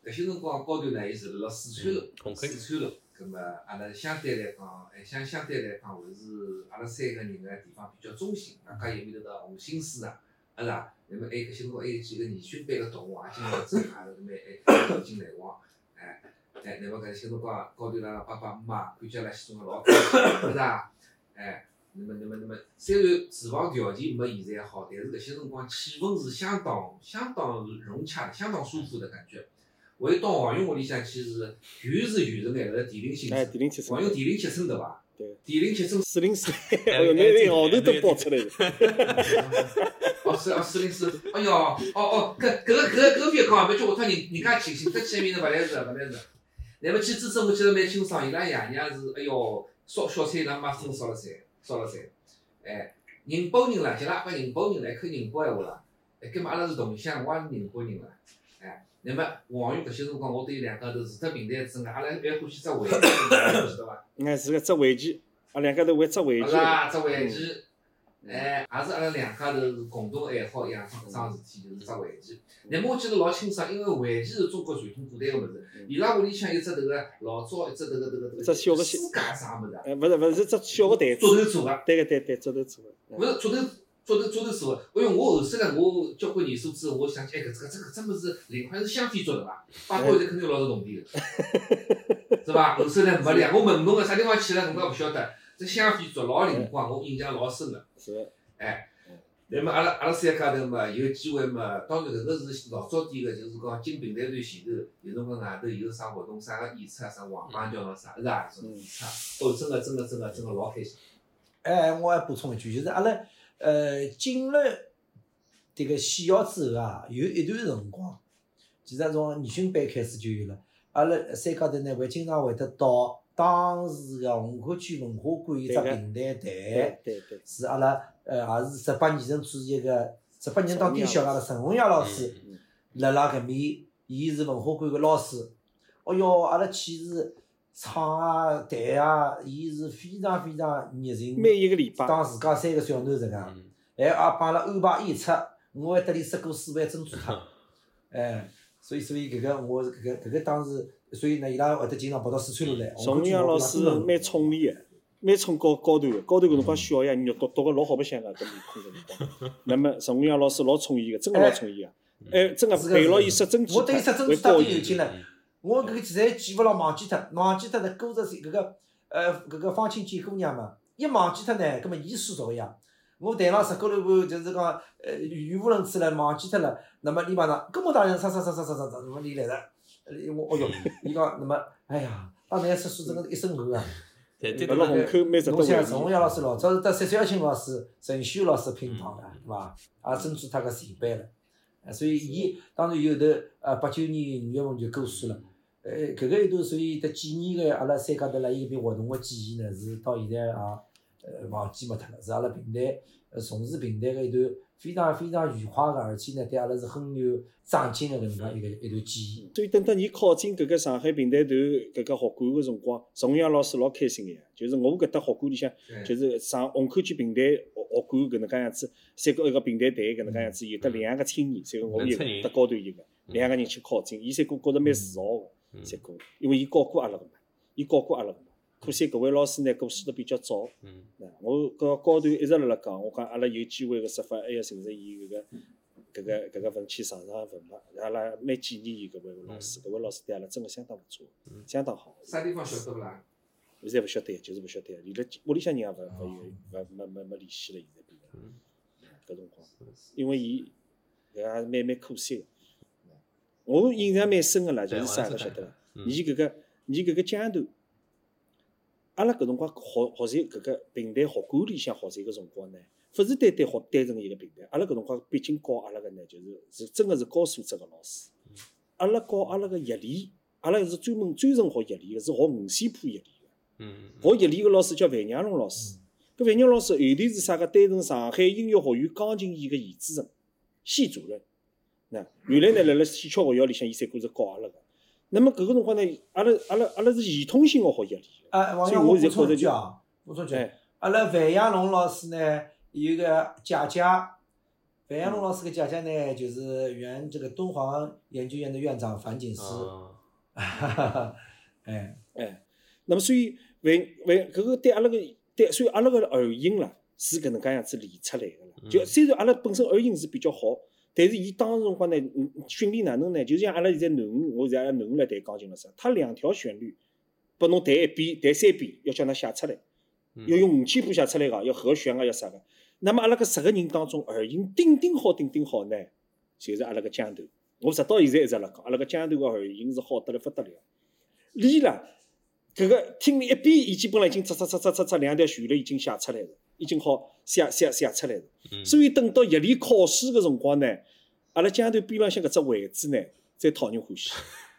搿些辰光高头呢，伊是辣辣四川四川路。葛么阿拉相对来讲，哎，相相对来讲，还是阿拉三个人个地方比较中心。外加有面头个红星市啊，是伐？那么还有搿些辰光还有几个年训班个同学也经常走下头，那么还进来往，哎哎，那么搿些辰光高头拉爸爸妈妈感觉阿拉西中个老是伐？哎，那么那么那么，虽然住房条件没现在好，但是搿些辰光气氛是相当相当融洽的，相当舒服的感觉。我一到黄勇屋里向去是，全是全是眼辣电铃新哎，村，电铃铁黄勇电铃七村对伐？对，电铃七村四零四，哎呦，那那号头都报出来了。哦，是哦，四零四，哎哟，哦哦，搿搿个搿个搿个别讲，别叫下趟人人家寻寻得起名头勿来事，勿来事。乃末去之后，我记得蛮清爽，伊拉爷娘是，哎哟，烧小菜，伊拉妈分烧了菜，烧了菜。哎，宁波人啦，像拉阿爸宁波人来口宁波闲话啦。哎，葛末阿拉是同乡，我也是宁波人啦。哎，那么黄玉搿些辰光，我对伊两家头除脱平台之外，阿拉还欢喜只围棋，晓得伐？哎，是个只围棋，阿两家头玩只围棋。是啦，只围棋，哎，也是阿拉两家头是共同爱好养成搿桩事体，就是只围棋。那么我记得老清爽，因为围棋是中国传统古代个物事，伊拉屋里向有只迭个老早一只迭个迭个迭个只小个世界啥物事啊？哎，勿是勿是只小个台子，桌头做个，对个对对，竹头做个。勿是竹头桌头桌头做个。哎哟，我后首来我交关年数之后，我想起，哎，搿只搿只搿只物事，另外是香妃做的伐？摆高头肯定老 是铜钿个，是伐？后首来没亮，我问侬个啥地方去了，侬讲勿晓得。这香妃做老灵光，我印象老深个。是个。哎，那么阿拉阿拉三家头嘛，有机会嘛，当然搿个是老早点个，就是讲进平台段前头，有辰光外头有啥活动，啥个演出啊，啥黄榜叫喏啥，是伐？种演出，哦，真个真个真个真个老开心。哎，我还补充一句，就是阿拉呃进了迭个戏校之后啊，有一段辰光，其实从研训班开始就有了。阿拉三家头呢会经常会得到当时个虹口区文化馆有只平台台。是阿拉呃也是十八年成主席个十八年当店小阿拉陈洪阳老师。嗯辣辣搿面，伊是文化馆个老师。哦哟，阿拉去是唱啊、弹啊，伊是非常非常热情。每一个礼拜。当自家三个小囡实个，嗯还也帮阿拉安排演出，我还得里塞过四碗珍珠汤。哎，所以所以搿个我搿个搿个当时，所以呢，伊拉会得经常跑到四川路来。宋阳老师蛮聪明个，蛮宠高高头个，高头搿辰光小呀，肉读读个老好白相个，搿面孔搿辰光。那么宋阳老师老宠伊个，真个老宠伊个。哎，真个是个陪牢伊是塞珍珠我对伊塞珍会珠汤高兴。都有劲了。我搿个侪记勿牢，忘记脱，忘记脱呢。勾着搿个呃搿个方清简姑娘嘛，一忘记脱呢，葛末伊输着个呀。我谈上十高头盘，就是讲呃语无伦次了，忘记脱了。那么你马上，搿么当然啥啥啥啥啥啥啥，那么你来了，呃我哦哟，伊讲 那么哎呀，当年出书真个是一身汗啊。对对搿辣虹口蛮值得侬想。陈红阳老师老早是得石小青老师、陈秀老师拼堂个，对伐？也争取他个前辈了。啊，所以伊当然有头呃八九年五月份就过世了。呃，搿个一段所以得纪念个阿拉三家头辣伊搿边活动个记忆呢，是到现在也呃忘记没脱了，是阿拉平台呃从事平台个一段非常非常愉快个，而且呢，对阿拉是很有长进个搿能介一个一段记忆。所以等到你考进搿个上海平台团搿个学馆个辰光，崇阳老师老开心个呀。就是我搿搭学馆里向，就是上虹口区平台学学馆搿能介样子，三个一个平台队搿能介样子，有得两个青年，三个我一个嗯得高头一个，两个人去考进，伊三个觉着蛮自豪个，嗯三个，因为伊教过阿拉个嘛，伊教过阿拉个嘛。可惜搿位老师呢过世得比较早，嗯那我搿高头一直辣辣讲，我讲阿拉有机会个说法，还要寻着伊搿个搿个搿个文签上上文物，阿拉蛮纪念伊搿位老师，搿位老师对阿拉真个相当勿错，相当好。啥地方晓得勿啦？现在勿晓得，就是勿晓得，连了屋里向人也勿勿有勿没没没联系了，现在变成嗯搿辰光，因为伊搿也蛮蛮可惜个。我印象蛮深个啦，就是啥对个晓得伐？嗯你搿个伊搿个阶段，阿拉搿辰光学学习搿个平台学管里向学习个辰光呢，勿是单单学单纯一个平台，阿拉搿辰光毕竟教阿拉个呢，就是是真个是高素质个老师。阿拉教阿拉个乐理，阿拉是专门专程学乐理个，是学五线谱乐理个。嗯学乐理个老师叫范杨龙老师，搿范阳老师后头是啥个？担任上海音乐学院钢琴系个系主任、系主任。那原来呢，辣辣戏曲学校里向，伊三个是教阿拉个。那么搿个辰光呢，阿拉阿拉阿拉是系统性个学乐理个。啊，王所以，我补充一句啊，补充一句，哎，阿拉范亚龙老师呢有个姐姐，范亚龙老师个姐姐呢就是原这个敦煌研究院的院长樊锦诗，哈哈哈哎，哎，那么所以范范搿个对阿拉个对，所以阿拉个耳音啦是搿能介样子练出来个啦。就嗯虽然阿拉本身耳音是比较好，但是伊当时辰光呢，嗯训练哪能呢？就像阿拉现在囡恩，我现在阿拉囡恩来弹钢琴了啥，他两条旋律，拨侬弹一遍、弹三遍，要叫㑚写出来，嗯要用五线谱写出来个，要和弦啊，要啥个。那么阿拉搿十个人当中，耳音顶顶好顶顶好呢，就是阿拉个江头。我直到现在一直辣讲，阿拉个江头个耳音是好得来不得了。练了，搿个听了一遍，伊基本上已经擦擦擦擦擦擦两条旋律已经写出来了，已经好写写写出来了。嗯所以等到夜里考试个辰光呢，阿拉江头边浪向搿只位置呢，最讨人欢喜，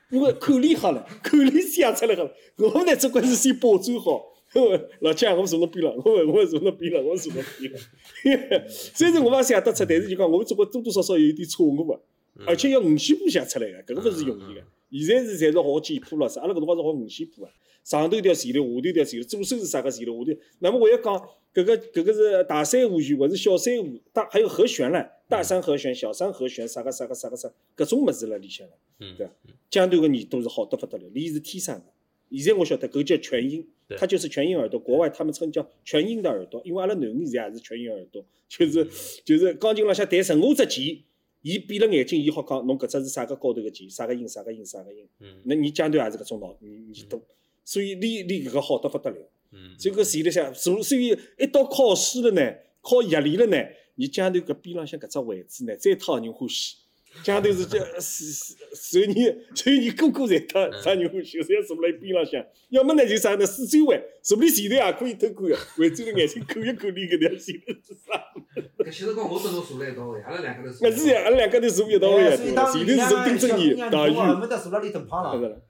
因为口练好了，口练写出来了，我呢只管是先保存好。老蒋，我坐侬边浪，我我坐侬边浪，我坐侬边浪。虽然我勿写得出，但是就讲我总归多多少少有一点错误个，而且要五线谱写出来个，搿个勿是容易个。现在是侪是学简谱了，是阿拉搿辰光是学五线谱啊，上头一条旋律，下头一条旋律，左手是啥个旋律，下头。那么我要讲搿个搿个是大三和弦，或是小三和，大还有和弦唻，大三和弦、小三和弦，啥个啥个啥个啥，搿种物事辣里向了。嗯对伐？江头个耳朵是好得不得了，练是天生的。现在我晓得搿叫全音对，它就是全音耳朵，国外他们称叫全音的耳朵，因为阿拉囡恩现在也是全音耳朵，就是就是钢琴浪向弹任何只键，伊闭了眼睛，伊好讲侬搿只是啥个高头个键，啥个音啥个音啥个音。嗯那你江头也是搿种老，你你懂，所以练练搿个好得不得了。嗯这个前头向，所所以一到考试了呢，考夜里了呢，你江头搿边浪向搿只位置呢，最讨人欢喜。江头是叫是是，所以你所以你个个侪讨讨人欢喜，侪坐辣伊边浪向。要么呢就啥呢，四周围，说不定前头也可以偷看个，围住了眼睛看一看你搿条线头是啥。搿些辰光我跟侬坐辣一道位，阿拉两个头坐那是呀，阿拉两个头坐一道位呀，前头是从丁正义、大我宇，没得坐辣里等胖了。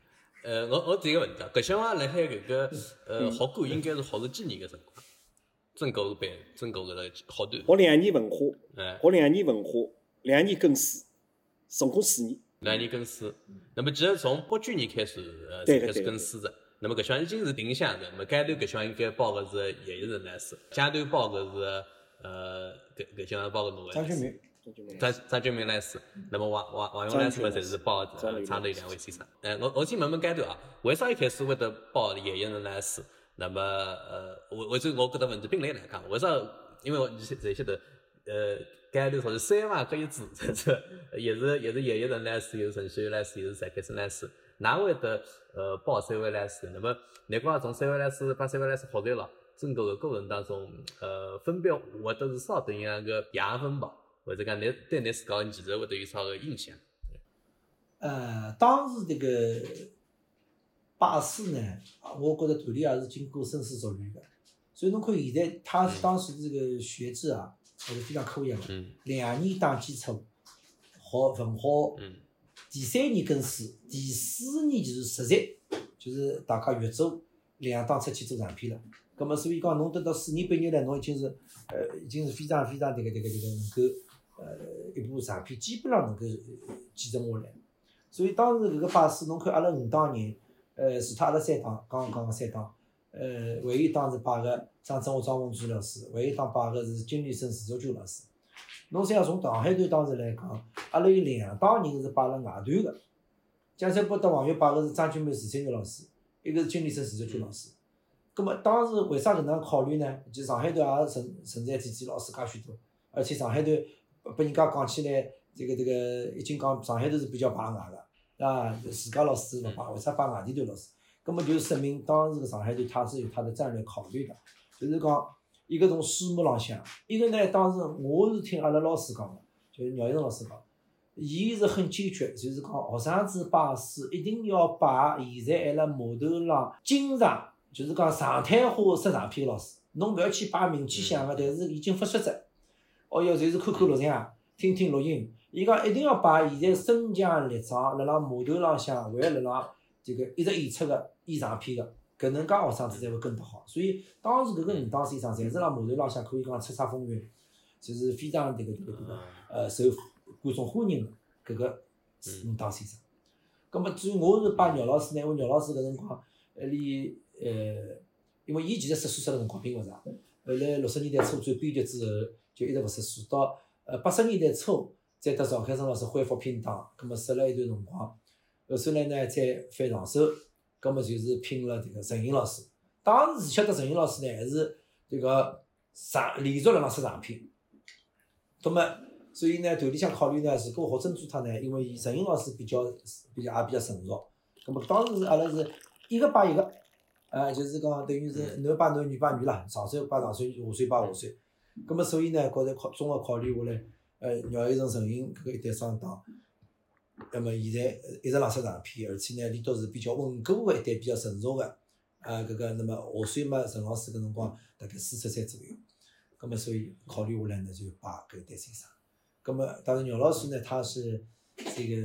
呃，我我提个问题啊，搿小娃辣海搿个呃嗯学馆应该是学了几年个辰光？整个个班，整个搿个学段，学两年文化，哎，学两年文化，两年跟书，总共四年。两年跟书。那么其实从八九年开始，呃，就开始跟书的。那么搿项已经是定向的，那么阶段搿项应该报个是叶一人来书，阶段报个是呃搿搿项报个侬个张学明，张张俊明来书，那么王王王勇来书嘛，侪是报张磊呃差头两位先生。哎，我我先问问阶段啊，为啥一开始会得报叶一人来书？那么呃，我我就我觉得问题并来来讲，为啥？因为我你侪晓得，呃，阶段好像三万各一支，这这也是也是叶一人来书，也是陈希元来书，也是陈开始来书，哪会得呃报三位来书？那么难怪从三位来书把三位来书学会了。整个个过程当中，呃，分别获得是稍等样个养分吧，或者讲你对你自家其实会得有啥个印象？呃，当时这个拜师呢，啊我觉着团里也是经过深思熟虑个。所以侬看现在他当时这个学制啊，还是非常科学个。嗯两年打基础，好文化，嗯第三年跟书，第四年就是实习，就是大家越做两档出去做长片了。葛么所以讲，侬等到四年毕业了，侬已经是呃已经是非常非常迭个迭个迭个能够呃一部长片基本上能够继承下来。所以当时搿个拜师，侬看阿拉五档人，呃，除脱阿拉三档，刚刚讲个三档，呃，还有当时摆个张振华、张凤珠老师，还有一档摆个是金立生、徐竹秋老师。侬想从上海团当时来讲，阿拉有两档人是摆辣外团个，蒋三波搭王月摆个是张君梅、徐三玉老师，一个是金立生、徐竹秋老师。葛末当时为啥搿能样考虑呢？就上海团也存存在天天老师介许多，而且上海团拨人家讲起来，这个这个已经讲上海头是比较排外个，啊，自家老师勿排，为啥排外地头老师？葛末就说明当时个上海头他是有他的战略考虑的，就是讲。一个从书目浪向，一个呢，当时我是听阿拉老师讲个，就是饶一老师讲，伊是很坚决，就是讲学生子拜师一定要摆现在还辣码头浪经常，就是讲常态化摄像片个老师，侬勿要去摆名气响个，但是已经发消息，哦哟，就是看看录像，听听录音。伊讲一定要把现在身强力壮，辣辣码头浪向还辣辣这个一直演出个演长片个。搿能介学生子才会跟得好，所以当时搿个五当先生，侪是辣码头浪向可以讲叱咤风云，就是非常迭个迭个迭个，呃，受观众欢迎个搿个五当先生。葛末至于我是拜饶老师呢，因为饶老师搿辰光，呃，里呃，因为伊其实十岁出个辰光并勿长，后来六十年代初转编剧之后，就一直勿识数，到呃八十年代初再得赵开生老师恢复拼档，葛末设了一段辰光，后首来呢再翻上手。葛末就是聘了迭个陈寅老师，当时晓得陈寅老师呢，还是迭个长连续辣辣出长片。葛末所以呢，团里向考虑呢，如果学珍珠塔呢，因为伊陈寅老师比较比较也比较成熟。葛末当时是阿拉是一个摆一个，啊，就是讲等于是男摆男，女摆女啦，上岁摆上岁，下岁摆下岁。葛末所以呢，觉着考综合考虑下来，呃，饶一成、陈寅搿个一对双档。那么现在一直辣出长片，而且呢，里头是比较稳固个一对比较成熟个，啊，搿个那么下岁嘛，陈老师搿辰光大概四十岁左右，葛么所以考虑下来呢，就把搿一对先生。葛么当然，饶老师呢，他是这个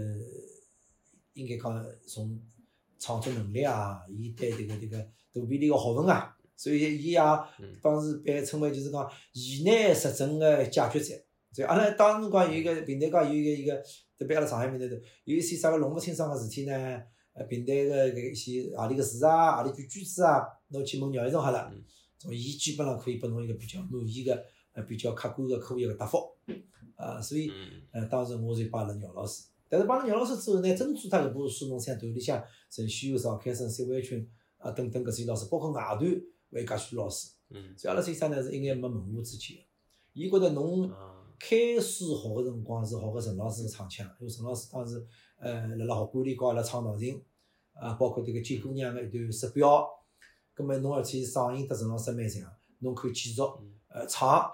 应该讲从创作能力啊，伊对迭个迭个肚皮里个学问啊，所以伊也当时被称为就是讲疑难杂症个解决者。所以阿拉当时讲有一个平台讲有一个一个。特别阿拉上海平台头，有一些啥个弄勿清爽个事体呢？呃，平台个搿一些何里个字啊，何里句句子啊，侬去问饶一成好了，从伊基本上可以拨侬一个比较满意个、呃比较客观个、科学个答复。啊，所以，呃，当时我就帮了饶老师，但是帮了饶老师之后呢，真做他搿部书，侬像团里向陈旭友、邵开生、三万群啊等等搿些老师，包括外团还有介许多老师。嗯所以阿拉先生呢是一眼没门户之见，伊觉得侬。开始学个辰光是学个陈老师个唱腔，因为陈老师当时呃辣辣学馆里教阿拉唱闹琴，啊，包括迭个金姑娘个一段石标，葛末侬而且嗓音搭陈老师蛮像，侬可以继续呃唱，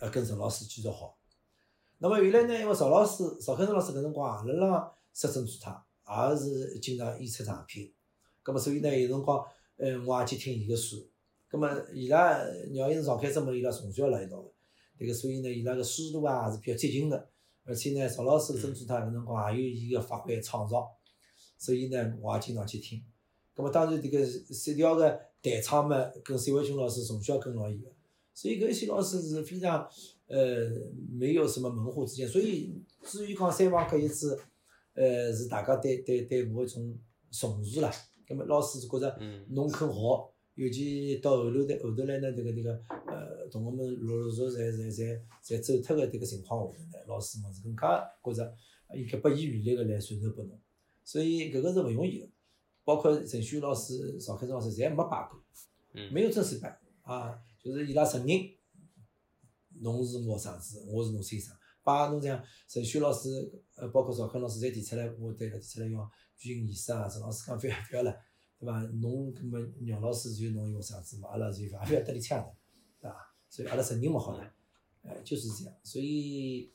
呃跟陈老师继续学。那么后来呢，因为邵老师邵开成老师搿辰光也辣辣摄珍珠塔，也是经常演出唱片，葛末所以呢有辰光呃我也去听伊个书，葛末伊拉饶一成邵开生嘛伊拉从小辣一道个。迭个所以呢，伊拉个思路啊是比较接近个，而且呢，邵老师珍珠塔搿辰光也有伊个发挥创造，所以呢，我也经常去听。葛末当然迭个石调个弹唱嘛，跟沈伟军老师从小跟牢伊个，所以搿一些老师是非常呃没有什么门户之见。所以至于讲三房搿一次，呃是大家对对对我一种重视啦。葛末老师是觉着侬肯学。尤其到后头来，后头来呢，迭个迭个，呃，同学们陆陆续续侪侪侪侪走脱个迭个情况下头呢，老师们是更加觉着应该不遗余力个来传授拨侬，所以搿个是勿容易个，包括陈旭老师、邵开生老师侪没摆过，没有正式摆，啊，就是伊拉承认侬是我学生子，我是侬先生，摆侬像陈旭老师，呃，包括邵开老师侪提出来，我对个提出来要举行仪式啊，陈老师讲不要不要了。对伐？侬搿么杨老师就侬一个学生子嘛，阿拉就也勿要得里抢的，对伐？所以阿拉承认勿好了，哎，就是这样。所以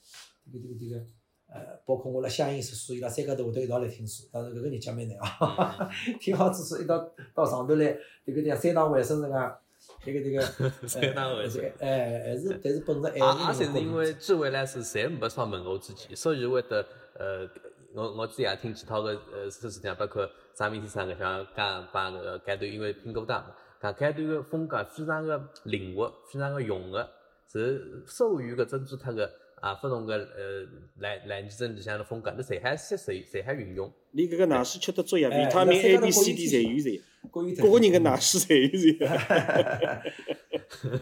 这个这个这个，呃，包括我辣湘阴读书，伊拉三家头会得一道来听书，当然搿个日脚蛮难啊，听好之书一道到上头来，这个叫三堂会生是讲，这个这个，三堂会生，哎，还是但是本着爱。啊，而且是因为智慧来是侪没上门户之前，所以会得呃。我我之前也听其他个呃事情，包括张明先生搿像讲把个改段，因为拼过大，讲改段个风格非常个灵活，非常个融合，是受于个珍珠塔个啊，不同个呃来来年针里向的风格，那谁还吸收，谁还运用？你搿个奶水吃得足呀，哎维他命 A、个 B、都 C、D 特侪有侪，各有特各个人点个奶水侪有侪。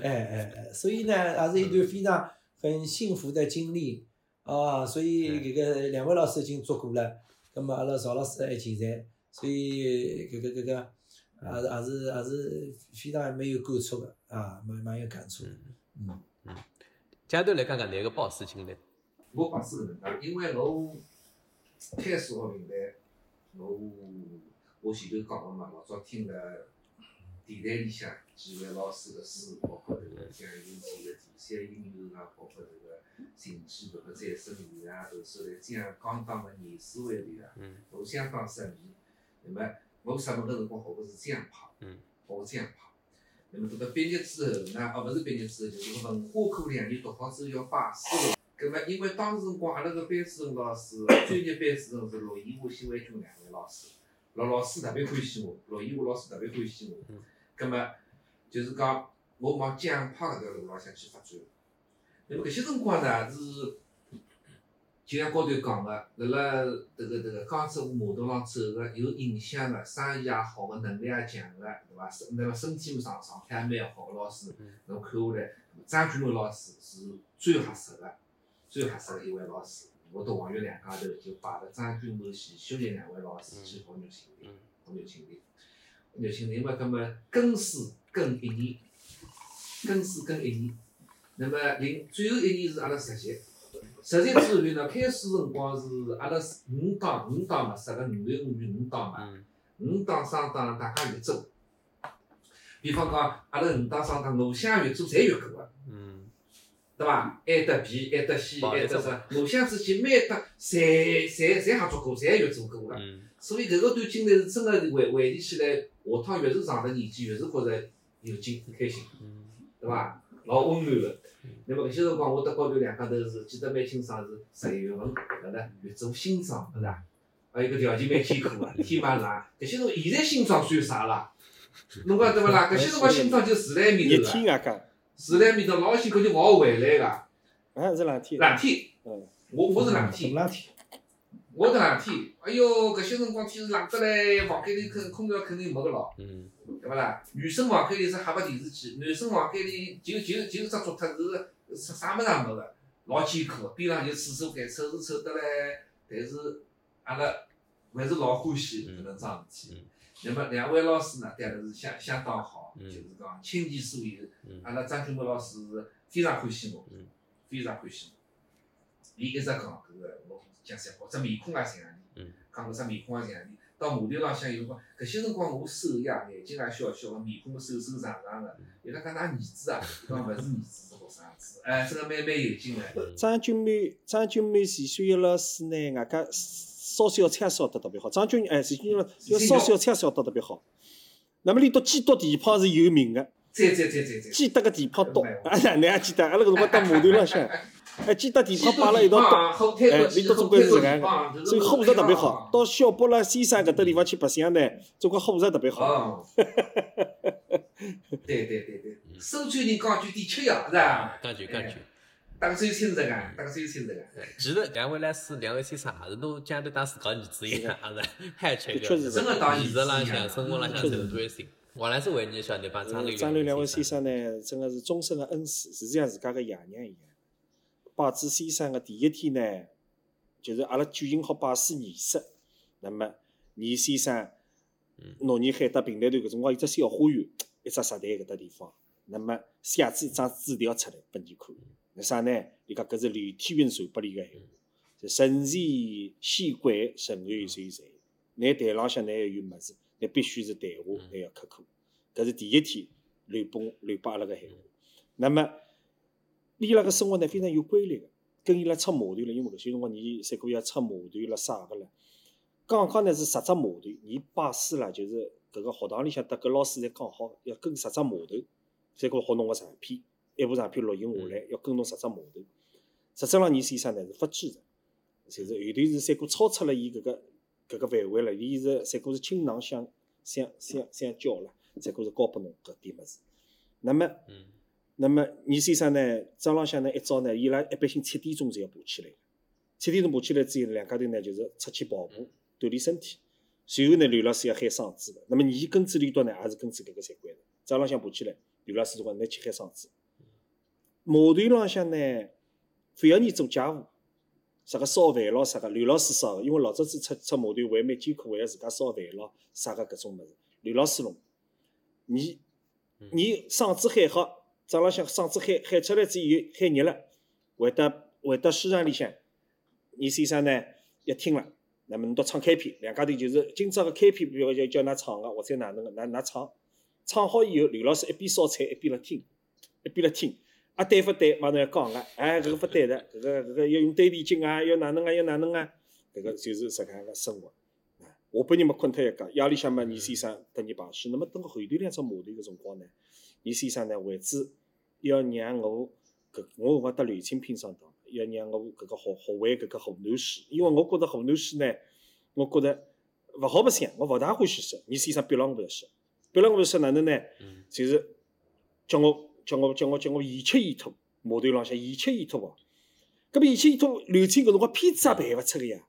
哎哎哎，所以呢，也是一段非常很幸福的经历啊。所以搿个两位老师已经做过了，葛么阿拉赵老师还健在，所以搿个搿个也是也是也是非常蛮有感触的啊，蛮蛮有感触的。嗯，简单来讲讲哪个报师经历？我讲是搿能介，因为我开始学明白，我我前头讲个嘛，老早听了电台里向几位老师个书，包括迭个像有几个第三音乐啊，包括迭个情绪搿个再生力啊，后首来讲刚当个严思维里啊，嗯我相当入迷。那么我入门个辰光学个是这样派，嗯学江派。那么等到毕业之后呢，哦，勿是毕业之后，就是文化课两年读好之后要拜师了。葛么，因为当时辰光阿拉个班主任老师，专业班主任是陆延华、谢伟军两位老师，陆老师特别欢喜我，陆延华老师特别欢喜我嗯。葛么，就是讲我往讲派搿条路浪向去发展。那么搿些辰光呢是，就像高头讲个，辣辣迭个迭个江浙沪码头上走个有影响个，生意也好个，能力也强个，对伐？身那么身体嘛状状态也蛮好个老师嗯，侬看下来，张军龙老师是最合适个，最合适个一位老师。我到黄玉两家头就摆了张军伟、徐秀丽两位老师去学肉青嗯练，学肉青练。肉青练嘛，葛么跟师跟一年，跟师跟一年。那么零最后一年是阿拉实习，实习之后呢，开始辰光是阿拉是五档五档嘛，十个五月五月五档嘛，嗯五档双档大家越做。比方讲，阿拉五档双档偶像月做侪越过个，嗯对伐？爱得 B，爱得 C，保爱得一啥？偶像之间每搭侪侪侪合作过，侪月做过个。嗯所以搿个段经历是真个回回忆起来，下趟越是上了年纪，越是觉着有劲开心。嗯对伐？老温暖个。那么搿些辰光，我搭高头两家头是记得蛮清爽，是十一月份，搿能越做新庄，是伐？还有个条件蛮艰苦个，天蛮冷。搿些辰光，现在新庄算啥啦？侬讲对勿啦？搿些辰光新庄就住辣埃面热头个，住辣埃面头老辛苦，就勿好回来个。啊是冷天。冷天，嗯，我我是冷天，冷天，我搿两天。哎哟，搿些辰光天是冷得来，房间里肯空调肯定没个咯。嗯对勿啦？女生房间里是黑白电视机，男生房间里就就就只桌脱是啥啥物事也没个，老艰苦个。边浪就厕所间，臭是臭得来，但是阿拉还是老欢喜搿能桩事体。那么两位老师呢，对阿拉是相相当好，嗯就是讲倾其所有。嗯阿拉张军梅老师是非常欢喜我嗯，非常欢喜我。伊一直讲搿个我讲三好，只面孔也像嗯你，讲搿只面孔也像你。到马头浪向有辰光，搿些辰光我手呀，眼睛也小小个，面孔瘦瘦长长个。伊拉讲㑚儿子啊，伊讲勿是儿子是学生子，哎，真个蛮蛮有劲个。张君梅，张君梅前小学老师呢，外加烧小菜烧得特别好。张君哎，前小学老师要烧小菜烧得特别好。那么里头鸡剁地炮是有名个，再再再再再，鸡搭个地炮多，啊，哪能也记得？阿拉搿辰光到马头浪向，哎，鸡搭地方摆了一道剁。后腿哎，里头总归是搿样去个，所以伙食特别好。到小北啦、西山搿搭地方去白相呢，总归伙食特别好。哦，对对对对，收川人讲句点吃药是吧？讲句讲句。打个最清楚个，打个最清楚个。其实两位来师，两位先生也是都讲得当自家儿子一样，也是海吃个。的确是真的当儿子一样向、生活浪向确实受专心。王老师为你晓得帮张呃磊张六两位先先生呢，真个是终身个恩师，是像自家个爷娘一样。拜子先生个第一天呢，就是阿拉举行好拜师仪式。那么，倪先生嗯，诺言海达平台头搿辰光有只小花园，一只石台搿搭地方。那么写子一张纸条出来拨你看，那啥呢？伊讲搿是刘天云传拨你个闲话，是神仙仙鬼，神后随随。拿台浪向拿有物事，那必须是谈话，还要刻苦。搿是第一天留拨我留拨阿拉个闲话。那么，伊拉个生活呢非常有规律个，跟伊拉出码头了，因为搿些辰光你三个月出码头了啥个了。刚刚呢是十只码头，伊拜师啦，就是搿个学堂里向搭搿老师侪讲好要跟十只码头，三个学侬个长片，一部长片录音下来要跟侬十只码头。实质上，你先生呢是不拘的，就是后头是三哥超出了伊搿个搿个范围了，伊是三哥是倾囊相相相相交了，三哥是教拨侬搿点物事。那么嗯那么倪先生呢，早浪向呢一早呢，伊拉一般性七点钟就要爬起来，七点钟爬起来之后，两家头呢就是出去跑步锻炼身体。随后呢，刘老师要喊嗓子的。那么伊跟子里头呢，也是跟子搿个习惯的。早浪向爬起来，刘老师就讲拿去喊嗓子。码头浪向呢，非要你做家务，啥个烧饭咯啥个，刘老师烧个，因为老早子出出码头还蛮艰苦，还要自家烧饭咯啥个搿种物事，刘老师弄。你你嗓子喊好，早浪向嗓子喊喊出来之后喊热了，回到回到书场里向，倪先生呢要听了。那么侬到唱开篇，两家头就是今朝个开篇，比如叫叫㑚唱个，或者哪能个，㑚㑚唱，唱好以后，刘老师一边烧菜一边辣听，一边辣听，啊对勿对？马上要讲个，哎，搿个勿对的，搿个搿个要用对提筋啊，要哪能啊，要哪能啊？搿个就是实干个生活。下半日末困脱一觉，夜里向嘛，倪先生等你办事。那么等后头两只码头个辰光呢，倪先生呢为止要让我搿我辰光搭刘清平上堂。要让我搿个学学会搿个河南戏，因为我觉着河南戏呢，我觉着勿好白相，我勿大欢喜说。你先生逼牢我勿要说，逼牢我勿要说哪能呢？就是叫我叫我叫我叫我言吃言吐，码头浪向言吃言吐哦。搿么言吃言吐，刘青搿辰光片子也办勿出个呀，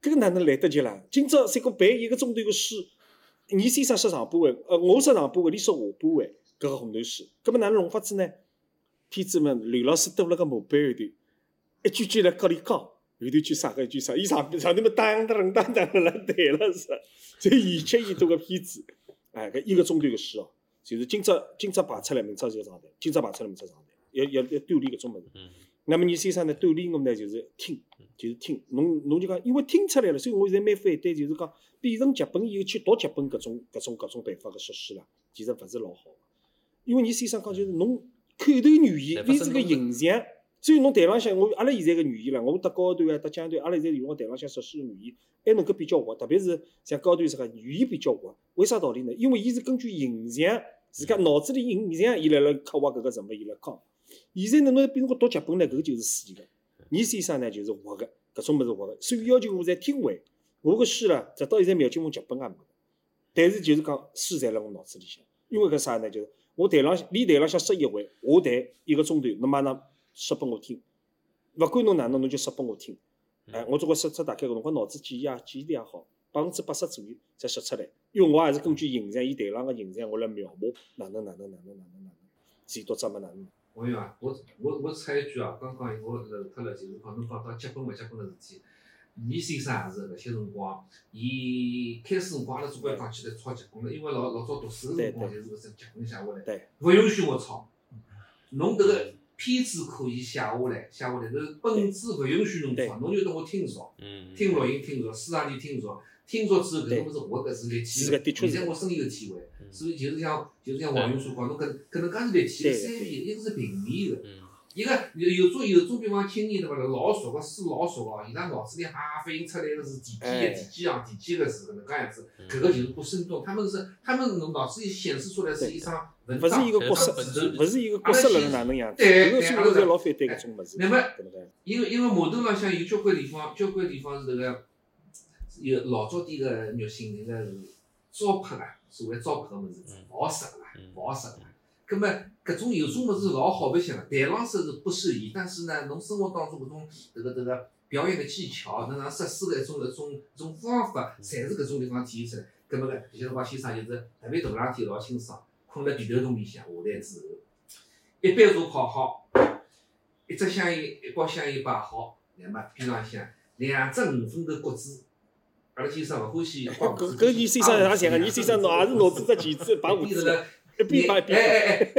搿个哪能来得及啦？今朝三个办一个钟头个诗，你先生说上半位，呃，我说上半位，你说下半位，搿个河南诗，搿么哪能弄法子呢？片子嘛，刘老师堵辣个木板后头。一句句辣搿里讲，后头句啥个一句啥，伊上上头么当当当当了对了是，才言七言多个片子，哎，搿一个钟头个戏哦，就是今朝今朝排出来，明朝就上台，今朝排出来，明朝上台，要要要锻炼搿种物事。那么你先生呢？锻炼我呢，就是听，就是听。侬侬就讲，因为听出来了，所以我现在蛮反对，就是讲变成剧本以后去读剧本搿种搿种搿种办法个实施啦，其实勿是老好个。因为你先生讲就是侬口头语言，连是个形象。所以侬台浪向，我阿拉现在个语言啦，我搭高端啊，搭江段，阿拉现在用个台浪向实施个语言，还能够比较活，特别是像高端啥个语言比较活。为啥道理呢？因为伊是根据形象，自家脑子里形象，伊来了刻画搿个人物，伊来讲。现在侬比如讲读剧本呢，搿就是死个。你先生呢就是活个，搿种物事活个，所以要求我在听会。我个书啦，直到现在苗金凤剧本也没。但是就是讲书在辣我脑子里向，因为搿啥呢？就是我台浪向，练台浪向说一回，我台一个钟头，侬马上。说拨我听，勿管侬哪能，侬就说拨我听。哎，我总归说出大概搿辰光脑子记忆啊记忆力也好，百分之八十左右才说出来。因为我也是根据形象，伊台浪个形象，我来描摹哪能哪能哪能哪能哪能，前读者么哪能。我有啊，我我我插一句啊，刚刚我漏脱了，就是讲侬讲到结婚勿结婚个事体，倪先生也是搿些辰光，伊开始辰光阿拉总归讲起来抄结棍了，因为老老早读书个辰光就是搿只结棍写下来，勿允许我抄，侬迭个。片子可以写下来，写下来，但是本子勿允许侬抄，侬就等我听熟，听录音听熟，书上就听熟，听熟之后搿种物事我搿是立体，现在我深有体会，所以就是像就是像王云所讲，侬搿搿能介是立体个三面，一个是平面个。一个有有种有种比方青年对伐？老熟个书老熟哦，伊拉脑子里哈反映出来个是第几页、第几行、第几个字搿能介样子，搿个就是不生动。他们是他们脑子里显示出来是一张文章，勿是一个角色，勿是一个角色辣哪能样子。对对，阿拉是老反对搿种物事。那么，因为因为码头浪向有交关地方，交关地方是迭个有老早点个肉性，迭个是糟粕啊，所谓糟粕个物事，勿好食个啦，勿好食个啦。葛末搿种有种物事老好白相个，台浪式是不适宜，但是呢，侬生活当中搿种迭个迭个表演个技巧，侬让设施个一种一种一种方法，侪是搿种地方体现出来。葛末个，有些辰光先生就是特别大冷天老清爽，困辣被头洞里向下来之后，一杯茶泡好，一只香烟一包香烟摆好，乃末边浪向两只五分头果子，阿拉先生勿欢喜。搿搿你先生也像个，你先生脑也是脑子只棋子摆胡子。一边摆一边，哎哎哎，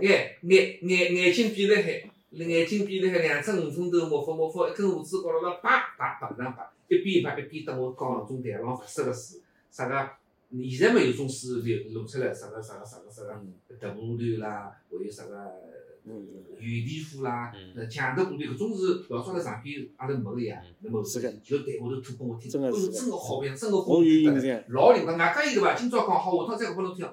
眼眼眼眼睛闭辣海，眼睛闭辣海，两只五分头模仿模仿，一根胡子高头了，叭叭叭上叭，一边叭一边等我讲种台浪勿适个书，啥个？现在没有种书流露出来，啥个啥个啥个啥个，德布团啦，还有啥个袁地夫啦，蒋德部队搿种是老早辣上边阿拉没个呀，那么就台下头吐拨我听，哦哟，真个好样，真个好听，老灵个，外加伊对伐？今朝讲好，下趟再讲拨侬听。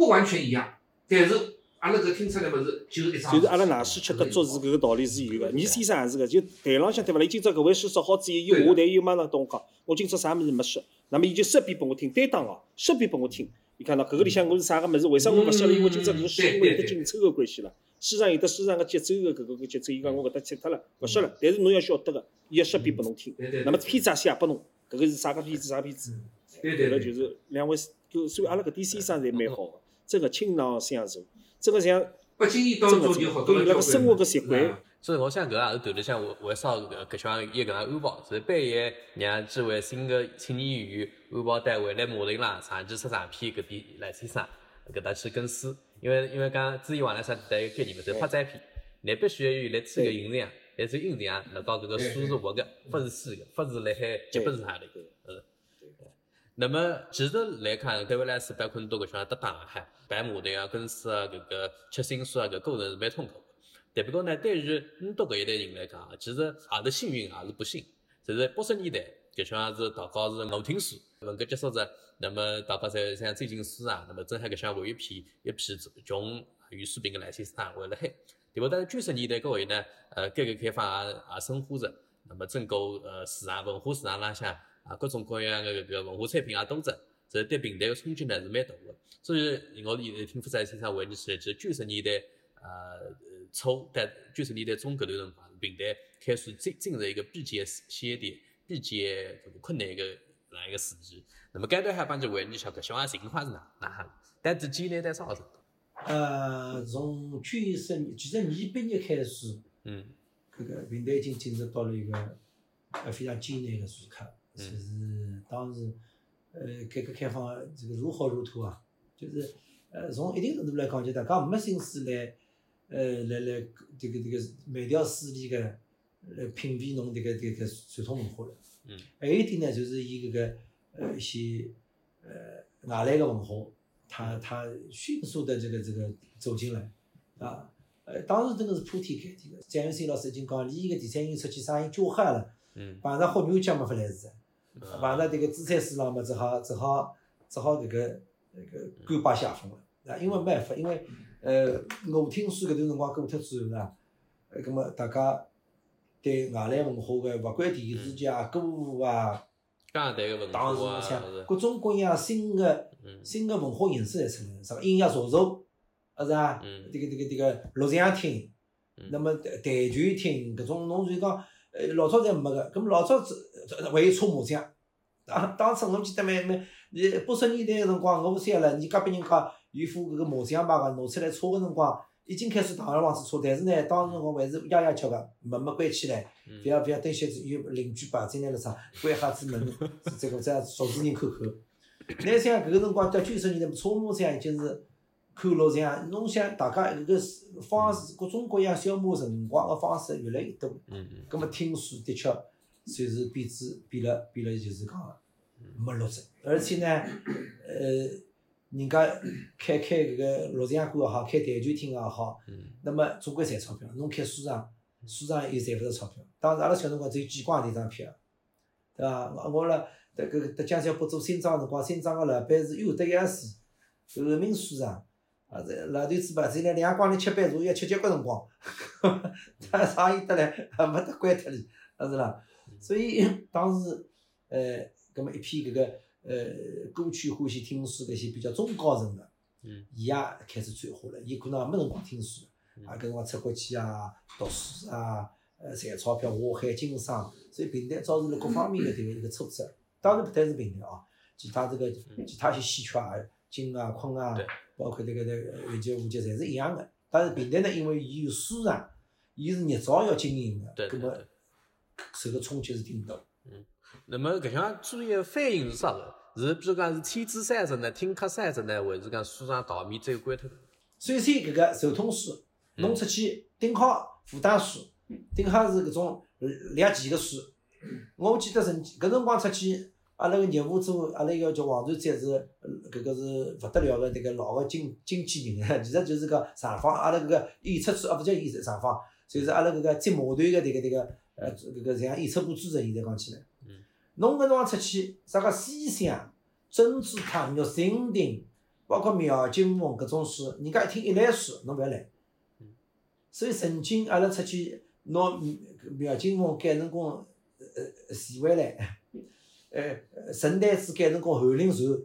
不完全一样，但是阿拉搿听出来物事就是一张。就是阿拉哪师吃得足是搿个道理是有个，倪先生也是个，就台浪向对勿啦？伊今朝搿回书说好之后，伊下台又马上跟我讲，我今朝啥物事没说，那么伊就说遍拨我听，担当哦，说遍拨我听，伊讲喏，搿个里向我是啥个物事？为啥我勿写了？因为今朝搿个戏因为有得紧凑个关系啦。西上有得西上个节奏个搿个搿节奏，伊讲我搿搭切脱了，勿写了。但是侬要晓得个，伊要说遍拨侬听。那么片子也写拨侬，搿个是啥个片子？啥片子？对对。搿个就是两位，就所以阿拉搿点先生侪蛮好个，真个倾囊相授，真个像不经意当中就学到了交关生活个习惯。所以我想搿也是头里向为为啥搿搿项有搿能安排，是半夜让几位新的青年演员安排单位来马林啦、长期出长片搿点来先生搿搭去跟书，因为因为讲之前王来生带概念嘛，是拍展片，你必须要有来吹个影像，但是影像拿到搿个书是活个，不是死个，不是辣海脚本上头，嗯。那么其实来看，对未来是包括多个像搭档海摆马队啊、跟书啊、搿个吃新书啊搿过程是蛮痛苦的。但不过呢，对于你读搿一代人来讲，其实也是幸运，也是不幸。就是八十年代，搿像是大家是我听书，文革结束着，那么大家在像最近书啊，那么正好搿像有一批一批穷与水平个来先生还辣海。对不？但是九十年代搿位呢，呃，改革开放也也深化着，那么整个呃市场文化市场浪向啊，各种各样个搿个文化产品也多着，这对平台个冲击呢是蛮大个。所以我现在听富在先生回忆起来，其实九十年代呃。初在九十年代中搿段辰光，平台开始进进入一个比较险点、比较搿个困难个那样一个时期。那么该段还帮就回忆一下搿小孩情况是哪哪哈？但是艰难在啥程度？呃，从九十年、九十年毕业开始，嗯，搿个平台已经进入到了一个呃非常艰难个时刻，就是当时呃改革开放这个如火如荼啊，就是呃从一定程度来讲，就大家没心思来。呃，来来，这个这个每条斯理个来品味侬这个这个传统文化了。嗯。还有一点呢，就是伊搿个呃一些呃外来个文化，它它迅速的这个这个走进来，啊，呃，当时真个是铺天盖地个。蒋玉生老师已经讲，连个第三人出去啥人叫黑了。嗯。碰着好牛脚没法来事，碰着迭个资产市场嘛，只好只好只好迭个迭个甘拜下风了。啊，因为没办法，因为。呃，我听说搿段辰光过脱之后呢，呃，葛末大家对外来文化个，勿管电视剧啊、歌舞啊，当时你想各种各样新个新个文化形式侪出来，啥个音乐茶座，啊是啊，迭个迭个迭个录像厅，那么台球厅搿种，侬就讲，呃，老早侪没个，葛末老早子还有搓麻将，当当初侬记得蛮蛮，你八十年代个辰光，我三了，你隔壁人讲。有副搿个麻将牌个拿出来搓个辰光，已经开始堂而皇之搓，但是呢，当时辰光还是压压敲个，门没关起来，勿要勿要等歇有邻居把进来了啥，关下子门，这个这熟主人口口。你想搿个辰光到九十年代，搓麻将已经是看录像，侬想大家搿个方式，各种各样消磨辰光个方式越来越多。嗯嗯。葛末听书的确算是变质变了变了，就是讲没落着，而且呢，呃。人家开开搿个录像馆也好，开台球厅也好，那么总归赚钞票。侬开书场，书场又赚勿着钞票。当时阿拉小辰光只有几光钿一张票，对伐？我我辣迭个迭江小北做新庄辰光，新庄个老板是哟得意思，后名书场，啊这老头子吧，现在两光钿七杯茶要吃交关辰光，他生意得来，还没得关脱哩，是啦。所以当时，呃，搿么一批搿个。呃，歌曲欢喜听书搿些比较中高层的，伊也开始转化了。伊可能也没辰光听书，啊搿辰光出国去啊，读书啊，呃，赚钞票，华海经商。所以平台造成了各方面的迭个一个挫折。当然不单是平台哦，其他这个其他些戏曲啊，金啊、矿啊，包括迭个迭个有机物质，侪是一样的。但是平台呢，因为伊有市场，伊是日照要经营的，搿么受个冲击是挺大。嗯那么搿项主要反应是啥个？是比如讲是天资三十呢，听课三十呢，还是讲书上淘米只有关头？首先搿个手通书，侬出去顶好复旦书，顶好是搿种两钱个书。我记得曾搿辰光出去，阿拉个业务组，阿拉一个叫王传志，是搿个是勿得了个迭个老个经经纪人，其实就是个上访，阿拉搿个演出组，啊勿叫演出上访，就是阿拉搿个接模特个迭个迭个呃搿个像演出部主任，现在讲起来。嗯侬搿辰光出去，啥个西厢、甄子丹、玉蜻蜓，包括苗金凤搿种书，人家一听一来书，侬勿要来。所以曾经阿拉出去拿苗金凤改成功呃传回来，呃陈丹子改成功翰林传，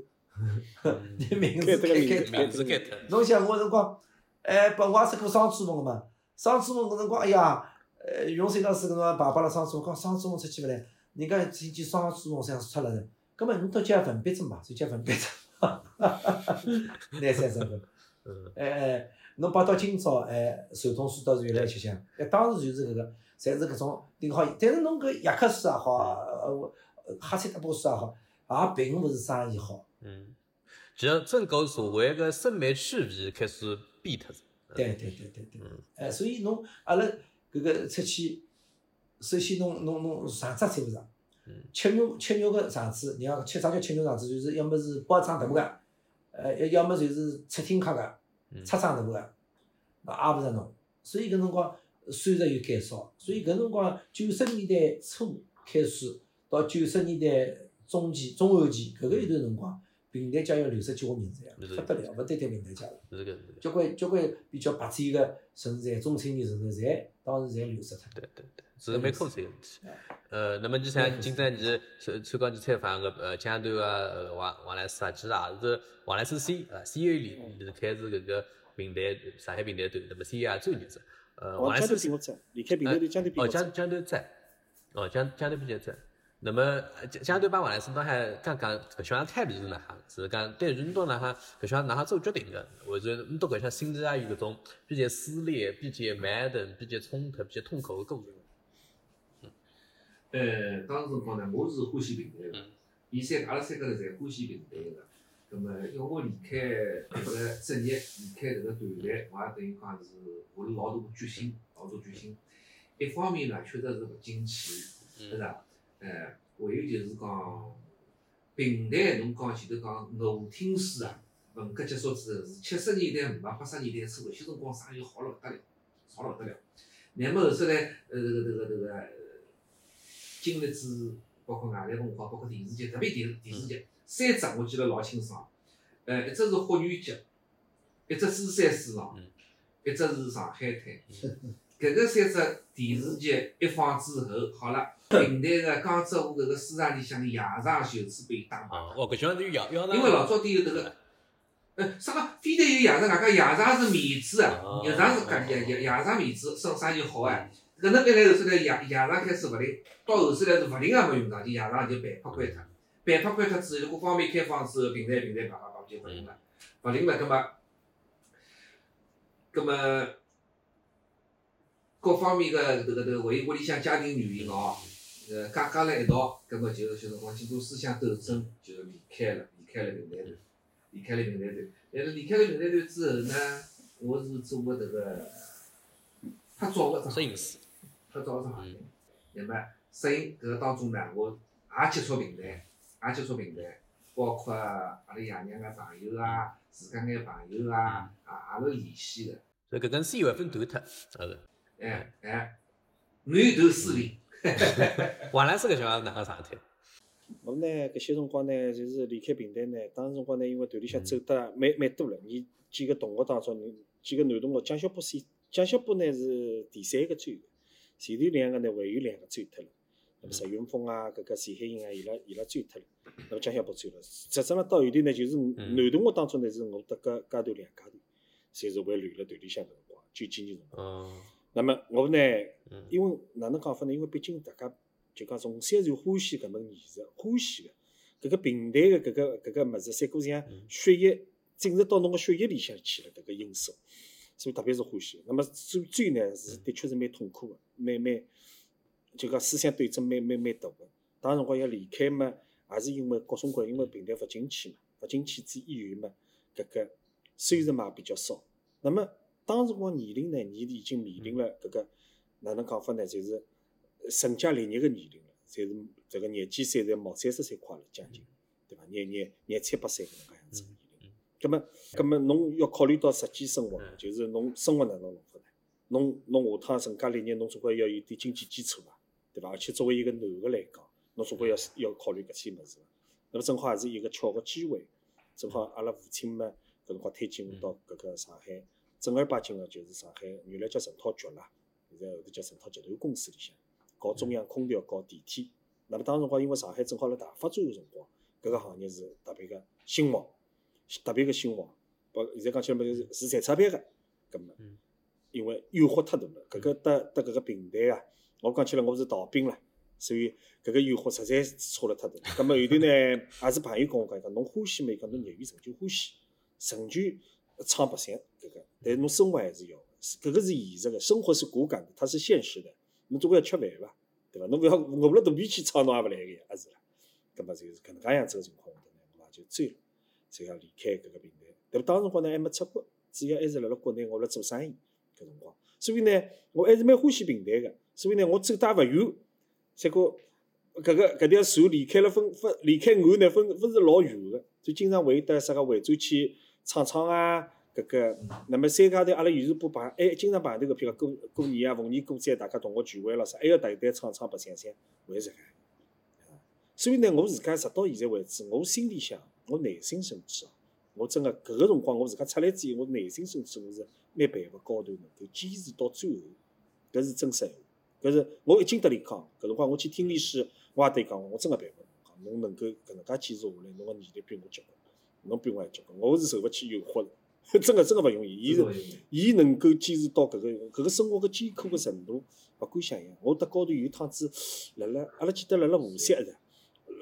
你 名字开这个名开字名字改脱，侬想我辰光，哎，拨我也是过双子峰个嘛。双子峰搿辰光，哎呀，呃，用水老师搿辰光排排了双子峰，讲双子峰出去勿来，人家进去双子峰上出来了，葛末侬到结分别子嘛，就结分别子，拿三十分。嗯，哎哎，侬摆到今朝，哎，传统书倒是越来越吃香，哎，当时就是搿个，侪是搿种顶好。但是侬搿亚克书也好，呃，哈塞达波水也好，也并勿是生意好。嗯，其实整个社会个审美趣味开始变脱了。对对对对对嗯，哎，所以侬阿拉搿个出去，首先侬侬侬上只穿勿上嗯，吃肉吃肉个场子，你讲吃啥叫吃肉场子？就是要么是包装大个，呃，要要么就是出厅客个，嗯出装大个，那也勿着侬。所以搿辰光收入有减少，所以搿辰光九十年代初开始到九十年代中期中后期搿个一段辰光，平台界要流失交关人才啊，是不得了，勿单单平台界了。是个是个，交关交关比较白纸个人才、中青年人才，侪当时侪流失脱。对对对，是个蛮可惜个问题。呃，那么你像今朝你参参加你采访个呃江头啊、呃王王来师啊，其实也是王来师 C 啊 CEO 里离开是搿个平台上海平台团，那么 CEO 也专业者。呃，王哦，来师江头并勿在，离开平台团江头并哦，勿在江。江头在，哦江江头比较在。那么呃江江头帮王来师当海讲讲搿项态度是哪哈？是讲对运动哪行搿项哪行做决定个？或者侬对搿项心理啊有搿种比较撕裂、比较矛盾、比较冲突、比较痛苦个过程。呃，当时辰光呢，我是欢喜平台个嗯，伊三阿拉三个人侪欢喜平台个。葛末因为我离开搿个职业，离开搿个团队，我也等于讲是下了老大个决心，老大决心。一方面呢，确实是勿景气，是伐？呃，还有就是讲平台，侬讲前头讲诺听书啊，文革结束之后是七十年代末啊，八十年代初，搿些辰光生意好了勿得了，好了勿得了。乃末后首来，呃，迭个迭个迭个，经历之包括外来文化，包括电视剧，特别电电视剧，三只我记得老清爽。呃，一只是霍元甲，一只是三书房嗯，一只是上海滩。搿个三只电视剧一放之后，好了，平台个江浙沪搿个市场里向的夜场就此被打败。啊，哦，搿项是要要因为老早底有迭个，呃，啥个？非得有夜场，外加夜场是面子啊哦，夜场是搿夜夜夜场面子，生生意好哎。搿能一来后头来夜夜场开始勿灵，到后头来是勿灵也没用场，就，夜场就办拍关脱，办拍关脱之后，各方面开放之后，平台平台叭叭叭就勿灵了，勿灵了，葛末，葛末各方面个迭个迭个为屋里向家庭原因哦，呃，加加辣一道，葛末就就辰光经过思想斗争，就离开了，离开了平台团，离开了平台团。但是离开了平台团之后呢，我是做个迭个拍照个摄影师，拍照个行业。那么摄影搿个当中呢，我也接触平台，也接触平台，包括阿拉爷娘个朋友啊，自家眼朋友啊，也也是联系个。所以搿跟 CEO 分断脱，呃，哎哎，南头司令。王来师搿项是哪个状态？我呢，搿些辰光呢，就是离开平台呢，当时辰光呢，因为团里向走得蛮蛮多了，你几个同学当中，几个男同学，蒋小波是，蒋小波呢是第三个转的，前头两个呢还有两个转脱了，那么石云峰啊，搿个钱海英啊，伊拉伊拉追脱了，那么蒋小波追了，实质上到后头呢，就是男同学当中呢是我搭搿阶段两家头，侪是还留辣团里向搿辰光，九几年辰光。嗯那么我呢，嗯因为哪能讲法呢？因为毕竟大家就讲从小就欢喜搿门艺术，欢喜个搿个平台个搿个搿个物事，三股像嗯血液进入到侬个血液里向去了搿个因素，所以特别是欢喜。那么最最呢是的确是蛮痛苦个，蛮蛮就讲思想斗争蛮蛮蛮大个。当辰光要离开嘛，也是因为各种各样，因为平台勿景气嘛，勿景气之以后嘛，搿个收入嘛也比较少。那么当时辰光年龄呢，你已经面临了搿个哪能讲法呢？就是成家立业个年龄了，侪是这个廿几岁侪毛三十岁快了将近，对伐？廿廿廿七八岁搿能介样子个年龄。葛么，葛么侬要考虑到实际生活嗯，就是侬生活哪能弄法呢？侬侬下趟成家立业，侬总归要有点经济基础伐？对伐？而且作为一个男个来讲，侬总归要要考虑搿些物事。那么正好也是一个巧个机会，正好阿拉父亲嘛，搿辰光推荐我到搿个上海正儿八经个，就是上海原来叫成套局啦，现在后头叫成套集团公司里向搞中央空调、搞电梯。那么当时辰光，因为上海正好辣大发展个辰光，搿个行业是特别个兴旺，特别个兴旺。包现在讲起来么是是赚钞票个，搿么嗯，因为诱惑太大了，搿个搭搭搿个平台啊，我讲起来我是逃兵了，所以搿个诱惑实在是差了太大。葛么后头呢，也是朋友跟我讲讲，侬欢喜嘛？伊讲侬业余成就欢喜，成就唱白相搿个，但侬生活还是要，是搿个是现实个，生活是骨感的，它是现实的，侬总归要吃饭伐？对伐？侬勿要饿了肚皮去唱，侬也勿来个呀，也是啦。葛么就是搿能介样子个情况下头呢，我也就醉了，就要离开搿个平台。但当时辰光呢还没出国，主要还是辣辣国内我辣做生意搿辰光，所以呢我还是蛮欢喜平台个，所以呢我走得也勿远，结果搿个搿条船离开了分分离开岸呢分分是老远个，就经常会得啥个惠州去唱唱啊。搿个，那么三家头阿拉有时不碰，还经常碰头个，譬如过过年啊、逢年过节，大家同学聚会了啥，还要团队唱唱白相相，为啥个？所以呢，我自家直到现在为止，我心里向，我内心深处，我真个搿个辰光，我自家出来之后，我内心深处我是蛮佩服高头能够坚持到最后，搿是真实闲话。搿是我一进得里讲，搿辰光我去听历史，我也对讲，我真个佩服侬，侬能够搿能介坚持下来，侬个毅力比我结棍，侬比我还结棍，我是受勿起诱惑的。真个真个勿容易，伊是伊能够坚持到搿个搿个生活个艰苦个程度，勿敢想象。我搭高头有一趟子，辣辣阿拉记得辣辣无锡一是，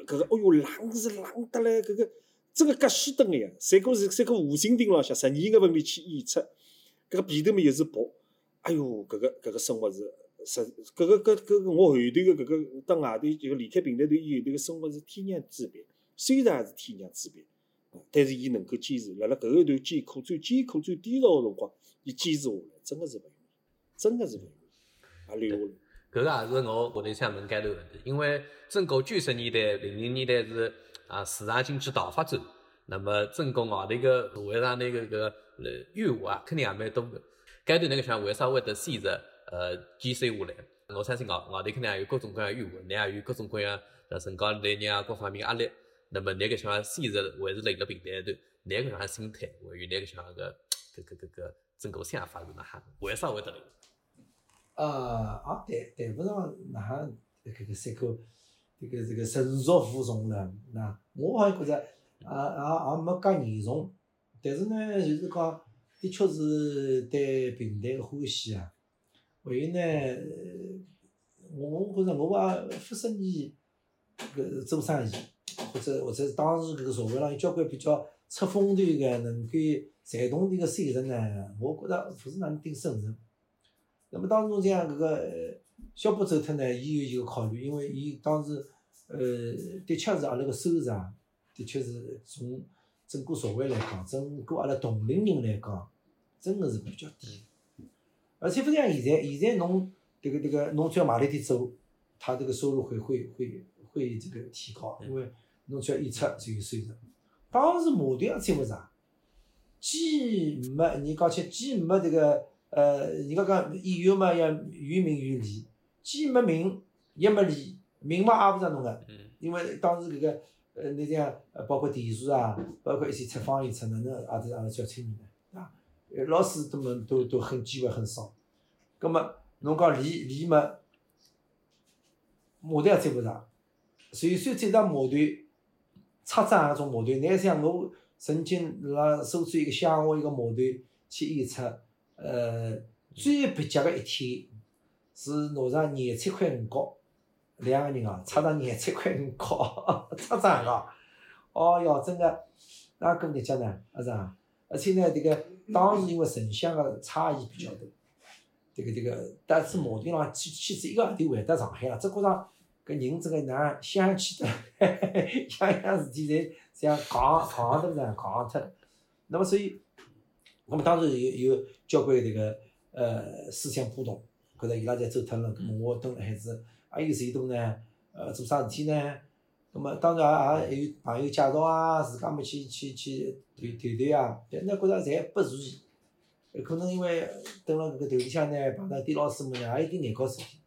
搿个哦哟冷是冷得来，搿个真个隔熄灯个呀！三个是三个五星顶浪向，十二月份里去演出，搿个被头嘛又是薄，哎哟，搿个搿个生活是实，搿个搿搿个我后头个搿个到外头就离开平台头以后头个生活是天壤之别，虽然也是天壤之别。但是伊能够坚持，辣辣搿一段艰苦、最艰苦、最低潮个辰光，伊坚持下来，真个是勿容易，真个是勿容易，也留下来。搿个也是我屋里向问解头问题，因为中国九十年代、零零年代是啊市场经济大发展，那么中国外头个社会上那个搿呃欲望啊，肯定也蛮多个。搿段那个想为啥会得选择呃坚守下来？我相信外外头肯定也有各种各样欲望，你也有各种各样呃身高来年啊各方面压力。那么，那个像坚持还是辣一个平台头，那个像心态，还有那个像个搿搿搿搿整个想法是哪哈？为啥会得嘞？呃，也谈谈勿上哪哈搿个三个这个这个成熟负重了，那我好像觉着也也也没介严重，但是呢，就是讲，的确是对平台个欢喜啊。还有呢，我我觉着我也不适宜搿做生意。或者或者当时搿个社会上有交关比较出风头个，能够赚动钿个收入呢，我觉着勿是哪能顶胜任。那么当时侬像搿个小波走脱呢，伊有一个考虑，因为伊当时呃的确是阿拉个收入啊，的确是从整个社会来讲，整个阿拉同龄人来讲，真个是比较低。而且勿像现在，现在侬迭个迭个侬只要买了点走，他这个收入会会会会这个提高，因为。侬只要演出就有收入。当时马队也追勿上，既没人讲起，既没迭个呃，人家讲演员嘛要于名于利，既没名也没利，名嘛压勿着侬个。因为当时搿个呃，你像包括电视啊，包括一些采访演出，哪能也是阿拉小青年呢，啊，老师都么都都很机会很少。葛么侬讲利利嘛，马队也追勿上，就算追上马队。出战那种模特，你像我曾经辣苏州一个乡下一个模特去演出，呃，最蹩脚个一天是拿上廿七块五角，两个人哦，出上廿七块五角，出战个，哦哟，真个，那够日脚呢，阿是啊，而且呢，迭个当时因为城乡个差异比较大，迭个迭个，但是模特上去去子一个号头回到上海了，再加上。搿人真个哪想起得，样样事体侪像戆戆脱噻，戆脱了。那么所以，我们当时有有交关迭个呃思想波动，觉着伊拉侪走脱了，搿么我等孩子也有前途呢，呃做啥事体呢？搿么当然也也有朋友介绍啊，自家么去去去团团队啊，但那觉着侪不如意。可能因为等了搿个团里向呢，碰到点老师么呢，也有点难搞事体。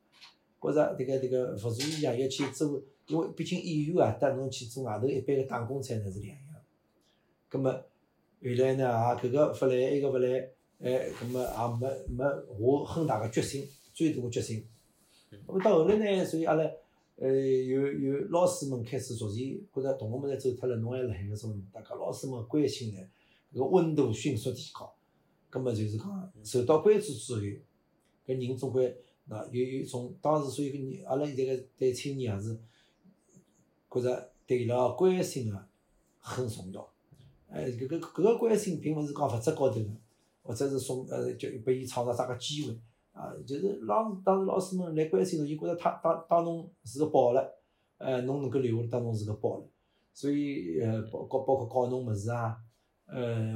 觉着迭个迭个勿如意啊，要去做，因为毕竟演员啊，搭侬去做外头一般个打工仔呢是两样。葛末后来呢，也搿个勿来，埃个勿来，哎，葛末也没没下很大个决心，最大个决心。葛末到后来呢，所以阿拉呃，有有老师们开始逐渐觉着同学们侪走脱了，侬还辣海个时候，大家老师们关心呢，搿个温度迅速提高，葛末就是讲受到关注之后，搿人总归那有有种当时所以搿人阿拉现在个对青年也是觉着对伊拉关心个很重要。哎，搿个搿个关心并勿是讲物质高头个，或者是送呃叫拨伊创造啥个机会啊，就是老当时老师们来关心侬，伊觉着他当当侬是个宝了，呃，侬能够留下来当侬是个宝了，所以呃包包包括教侬物事啊，呃，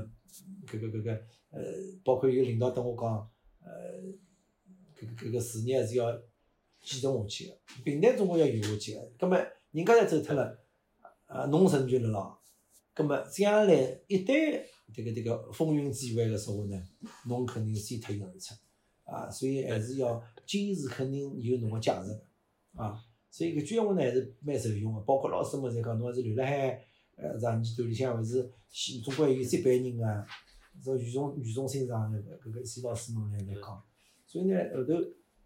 搿个搿个呃，包括有领导跟我讲，呃，搿个搿个事业还是要继承下去。个，平台总归要有下去个，葛末人家侪走脱了，呃，侬成就了。咯。葛末将来一旦迭个迭个风云际会个时候呢，侬肯定先脱颖而出，啊，所以还是要坚持，肯定有侬个价值，啊，所以搿句闲话呢还是蛮受用个，包括老师们侪讲侬还是留辣海，呃，长期团里向还是先总归有接班人个，这语重语重心长个搿个一些老师们来来讲，所以呢后头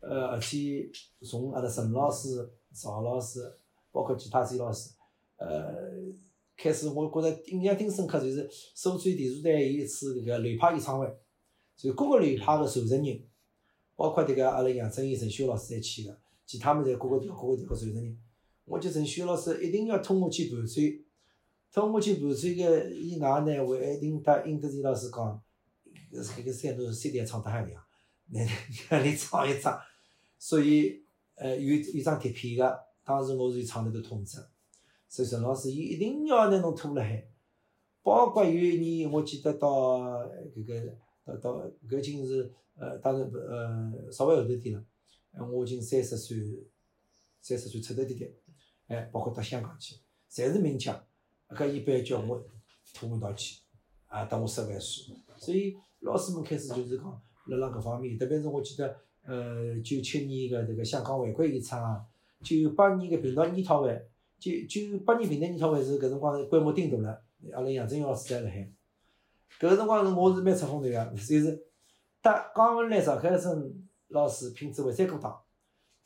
呃而且从阿拉陈老师、赵老师，包括其他些老师，呃。开始我觉着印象挺深刻，就是首川电视台有一次搿个流派演唱会，就各个流派个传承人，包括迭个阿拉杨振义、陈秀老师侪去个，其他们侪各个调各个调个传承人。我叫陈秀老师一定要通过去盘算，通过去盘算个以外呢，还一定搭应德志老师讲，搿个山头 CD 唱得还亮，那那你 唱一张，所以呃有有张贴片个，当时我是厂里头通知。所以陈老师，伊一定要拿侬拖辣海，包括有一年，我记得到搿个到到搿已经是呃，当然呃稍微后头点了，我已经三十岁，三十岁出头点点，哎，包括到香港去，侪是名将，搿一般叫我拖我到去，啊，当我十万岁，所以老师们开始就是讲辣辣搿方面，特别是我记得呃九七年个迭个香港回归演唱，九八年个频道研讨会。九九八年平台研讨会是搿辰光是规模顶大了，阿拉杨振英老师在辣海。搿辰光是我是蛮出风头个，就是搭江文来上海生老师品质为三过堂，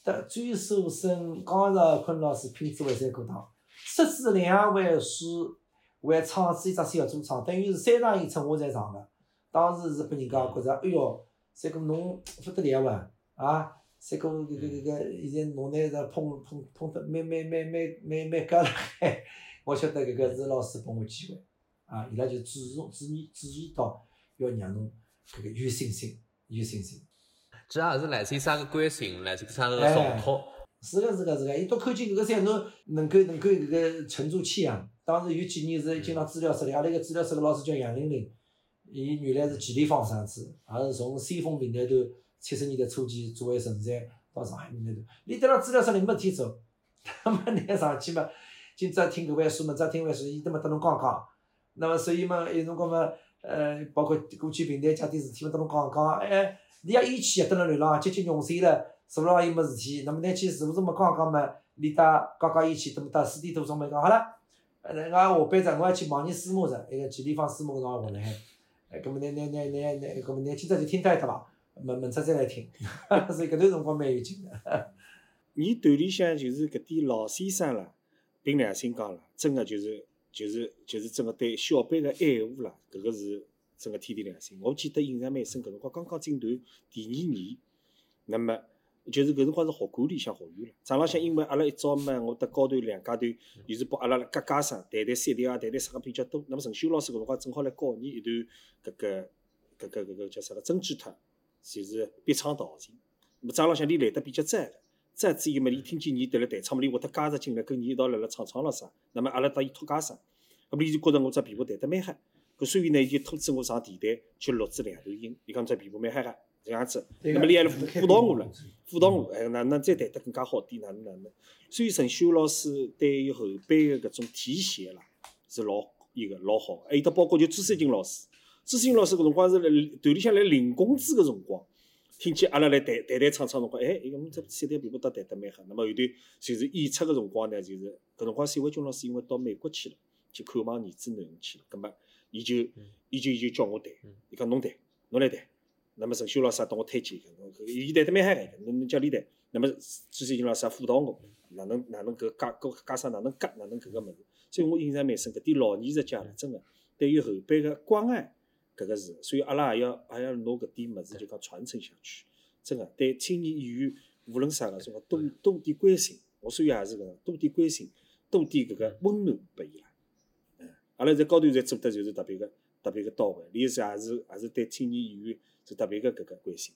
搭追寿生江兆坤老师品质为三过堂，设置两位数为场子一只小主唱，等于是三场演出我侪上个。当时是拨人家觉着，哎哟，三哥侬不得了伐，啊！三哥，搿搿搿搿，现在侬拿着碰碰碰得蛮蛮蛮蛮蛮蛮高了海，我晓得搿个是老师拨我机会，啊，伊拉就注重注意注意到要让侬搿个有信心，有信心。主要还是来自于啥个关心，来自于啥个重托。是个是个是个，伊都看见搿个山侬能够能够搿个沉住气啊。当时有几年是进了资料室里，阿拉一个资料室个老师叫杨玲玲，伊原来是吉利坊上子，也是从先锋平台头。七十年代初期作为人才到上海平台头，你到了资料室里没天走，他妈拿上去嘛，今朝听搿位书，明朝听搿位书，伊都没得侬讲讲。那么所以嘛，有辰光嘛，呃，包括过去平台讲点事体嘛，得侬讲讲。哎，你也义气，蹲辣流浪，接接用水了，坐牢又没事体，那么拿去是勿是没讲讲嘛？你搭讲讲义气，等么到四点多钟嘛讲好了，呃，俺下班着，我要去忙年师母着，一个吉利方师母搿辰光混辣海，哎，搿么拿拿拿拿拿，搿么拿今朝就听到一脱伐？问问出再来听，所以搿段辰光蛮有劲个。你团里向就是搿点老先生啦，凭良心讲啦，真个就是就是就是真个对小辈个爱护啦，搿个是真个天地良心。我记得印象蛮深，搿辰光刚刚进团第二年，那么就是搿辰光是学馆里向学院了。早浪向因为阿拉一早嘛，我搭高头两家头，又是拨阿拉各家生谈谈三调啊，谈谈啥个比较多。那么陈秀老师搿辰光正好来教你一段搿个搿个搿个叫啥个曾基特。就是必唱道情，么张老向你来得比较早个，早之后嘛，伊听见你得辣弹唱嘛，你会得加入进来跟你一道辣辣唱唱了啥？那么阿拉搭伊托家声，搿么伊就觉着我只琵琶弹得蛮嗨，搿所以呢，伊就通知我上电台去录制两段音，伊讲只琵琶蛮嗨个，这样子。那么你还来辅辅导我了，辅导我，哎，哪能再弹得更加好点？哪能哪能？所以陈秀老师对于后辈个搿种提携啦，是老伊个老好。还有得包括就朱三金老师。朱三金老师搿辰光是辣团里向来领工资个辰光，听见阿拉来弹弹弹唱唱辰光，哎，伊讲侬这三台琵琶倒弹得蛮好。那么后头就是演出个辰光呢，就是搿辰光谢伟军老师因为到美国去了，去看望儿子囡恩去了，葛末伊就伊就伊就叫我弹，伊讲侬弹，侬来弹。那么陈修老师也帮我推荐，伊谈得蛮嗨个，侬侬叫你弹，那么之前老师也辅导我，哪能哪能搿家搿家长哪能教哪能搿个物事，所以我印象蛮深。搿点老艺术家了，真个对于后辈个关爱搿个是，所以阿拉也要也要拿搿点物事就讲传承下去。真个对青年演员无论啥个，种个多多点关心，我所以也是搿能多点关心，多点搿个温暖拨伊拉。嗯，阿拉在高头侪做得就是特别个特别个到位，连是也是也是对青年演员是特别个搿个关心。